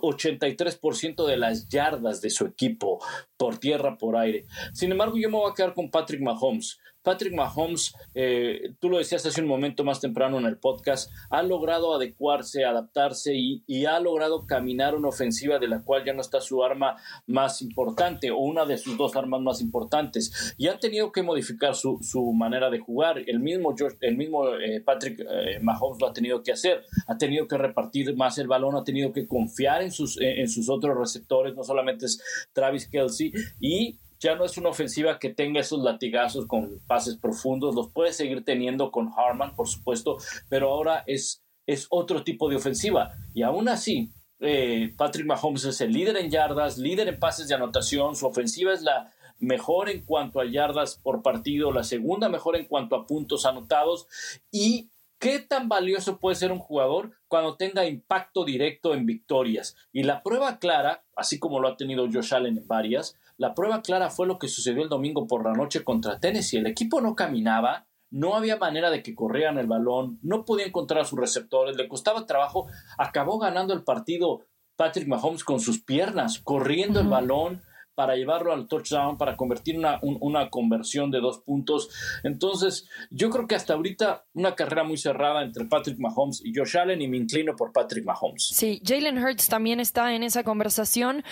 [SPEAKER 2] 83% de las yardas de su equipo por tierra, por aire. Sin embargo, yo me voy a quedar con Patrick Mahomes. Patrick Mahomes, eh, tú lo decías hace un momento más temprano en el podcast, ha logrado adecuarse, adaptarse y, ha logrado caminar una ofensiva de la cual ya no está su arma más importante o una de sus dos armas más importantes. Y han tenido que modificar su, manera de jugar. El mismo, el mismo eh, Patrick eh, Mahomes lo ha tenido que hacer. Ha tenido que repartir más el balón, ha tenido que confiar en sus, en sus otros receptores, no solamente es Travis Kelsey, y ya no es una ofensiva que tenga esos latigazos con pases profundos, los puede seguir teniendo con Harman, por supuesto, pero ahora es, es otro tipo de ofensiva. Y aún así, eh, Patrick Mahomes es el líder en yardas, líder en pases de anotación, su ofensiva es la mejor en cuanto a yardas por partido, la segunda mejor en cuanto a puntos anotados y ¿Qué tan valioso puede ser un jugador cuando tenga impacto directo en victorias? Y la prueba clara, así como lo ha tenido Josh Allen en varias, la prueba clara fue lo que sucedió el domingo por la noche contra Tennessee. El equipo no caminaba, no había manera de que corrieran el balón, no podía encontrar a sus receptores, le costaba trabajo, acabó ganando el partido Patrick Mahomes con sus piernas, corriendo el balón, para llevarlo al touchdown, para convertir una, una conversión de dos puntos. Entonces, yo creo que hasta ahorita una carrera muy cerrada entre Patrick Mahomes y Josh Allen y me inclino por Patrick Mahomes.
[SPEAKER 1] Sí, Jalen Hurts también está en esa conversación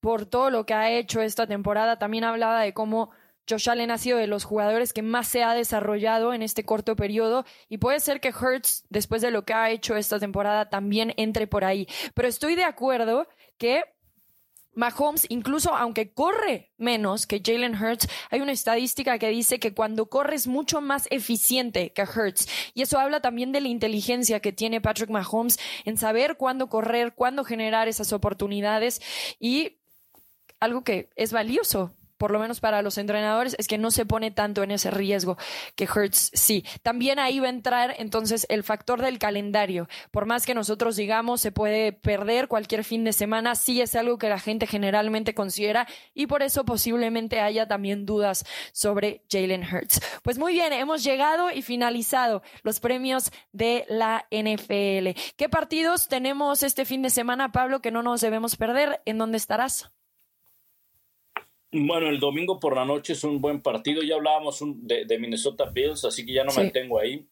[SPEAKER 1] por todo lo que ha hecho esta temporada. También hablaba de cómo Josh Allen ha sido de los jugadores que más se ha desarrollado en este corto periodo y puede ser que Hurts, después de lo que ha hecho esta temporada, también entre por ahí. Pero estoy de acuerdo que Mahomes, incluso aunque corre menos que Jalen Hurts, hay una estadística que dice que cuando corre es mucho más eficiente que Hurts. Y eso habla también de la inteligencia que tiene Patrick Mahomes en saber cuándo correr, cuándo generar esas oportunidades y algo que es valioso por lo menos para los entrenadores, es que no se pone tanto en ese riesgo que Hertz sí. También ahí va a entrar entonces el factor del calendario. Por más que nosotros digamos se puede perder cualquier fin de semana, sí es algo que la gente generalmente considera y por eso posiblemente haya también dudas sobre Jalen Hurts. Pues muy bien, hemos llegado y finalizado los premios de la NFL. ¿Qué partidos tenemos este fin de semana, Pablo, que no nos debemos perder? ¿En dónde estarás?
[SPEAKER 2] Bueno, el domingo por la noche es un buen partido. Ya hablábamos de, Minnesota Bills, así que ya no me tengo ahí.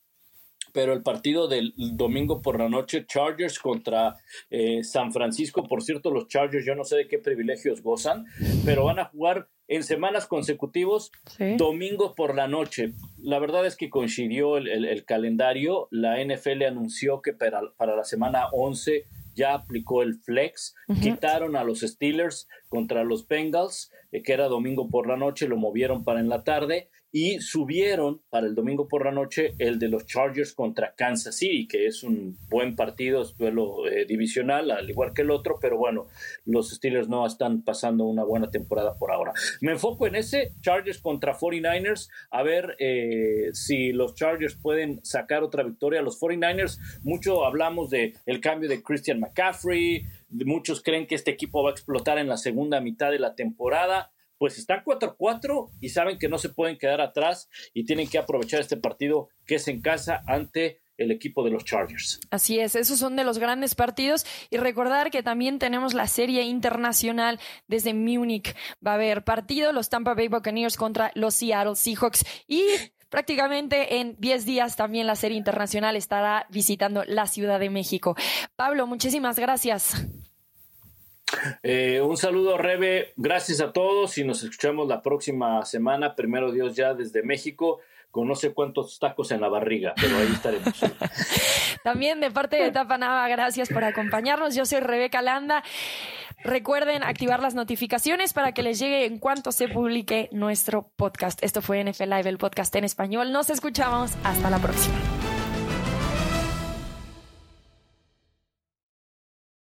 [SPEAKER 2] Pero el partido del domingo por la noche, Chargers contra eh, San Francisco. Por cierto, los Chargers, yo no sé de qué privilegios gozan, pero van a jugar en semanas consecutivos, domingo por la noche. La verdad es que coincidió el, calendario. La NFL anunció que para, para la semana 11 ya aplicó el flex, quitaron a los Steelers contra los Bengals, que era domingo por la noche, lo movieron para en la tarde y subieron para el domingo por la noche el de los Chargers contra Kansas City, que es un buen partido, es duelo eh, divisional, al igual que el otro, pero bueno, los Steelers no están pasando una buena temporada por ahora. Me enfoco en ese, Chargers contra 49ers, a ver eh, si los Chargers pueden sacar otra victoria. Los 49ers, mucho hablamos de el cambio de Christian McCaffrey, muchos creen que este equipo va a explotar en la segunda mitad de la temporada pues están 4-4 y saben que no se pueden quedar atrás y tienen que aprovechar este partido que es en casa ante el equipo de los Chargers.
[SPEAKER 1] Así es, esos son de los grandes partidos y recordar que también tenemos la serie internacional desde Múnich. Va a haber partido los Tampa Bay Buccaneers contra los Seattle Seahawks y prácticamente en 10 días también la serie internacional estará visitando la Ciudad de México. Pablo, muchísimas gracias.
[SPEAKER 2] Eh, un saludo, Rebe. Gracias a todos y nos escuchamos la próxima semana. Primero Dios ya desde México, con no sé cuántos tacos en la barriga, pero ahí estaremos. (laughs)
[SPEAKER 1] También de parte de Tapanava, gracias por acompañarnos. Yo soy Rebeca Landa. Recuerden activar las notificaciones para que les llegue en cuanto se publique nuestro podcast. Esto fue NFL Live, el podcast en español. Nos escuchamos. Hasta la próxima.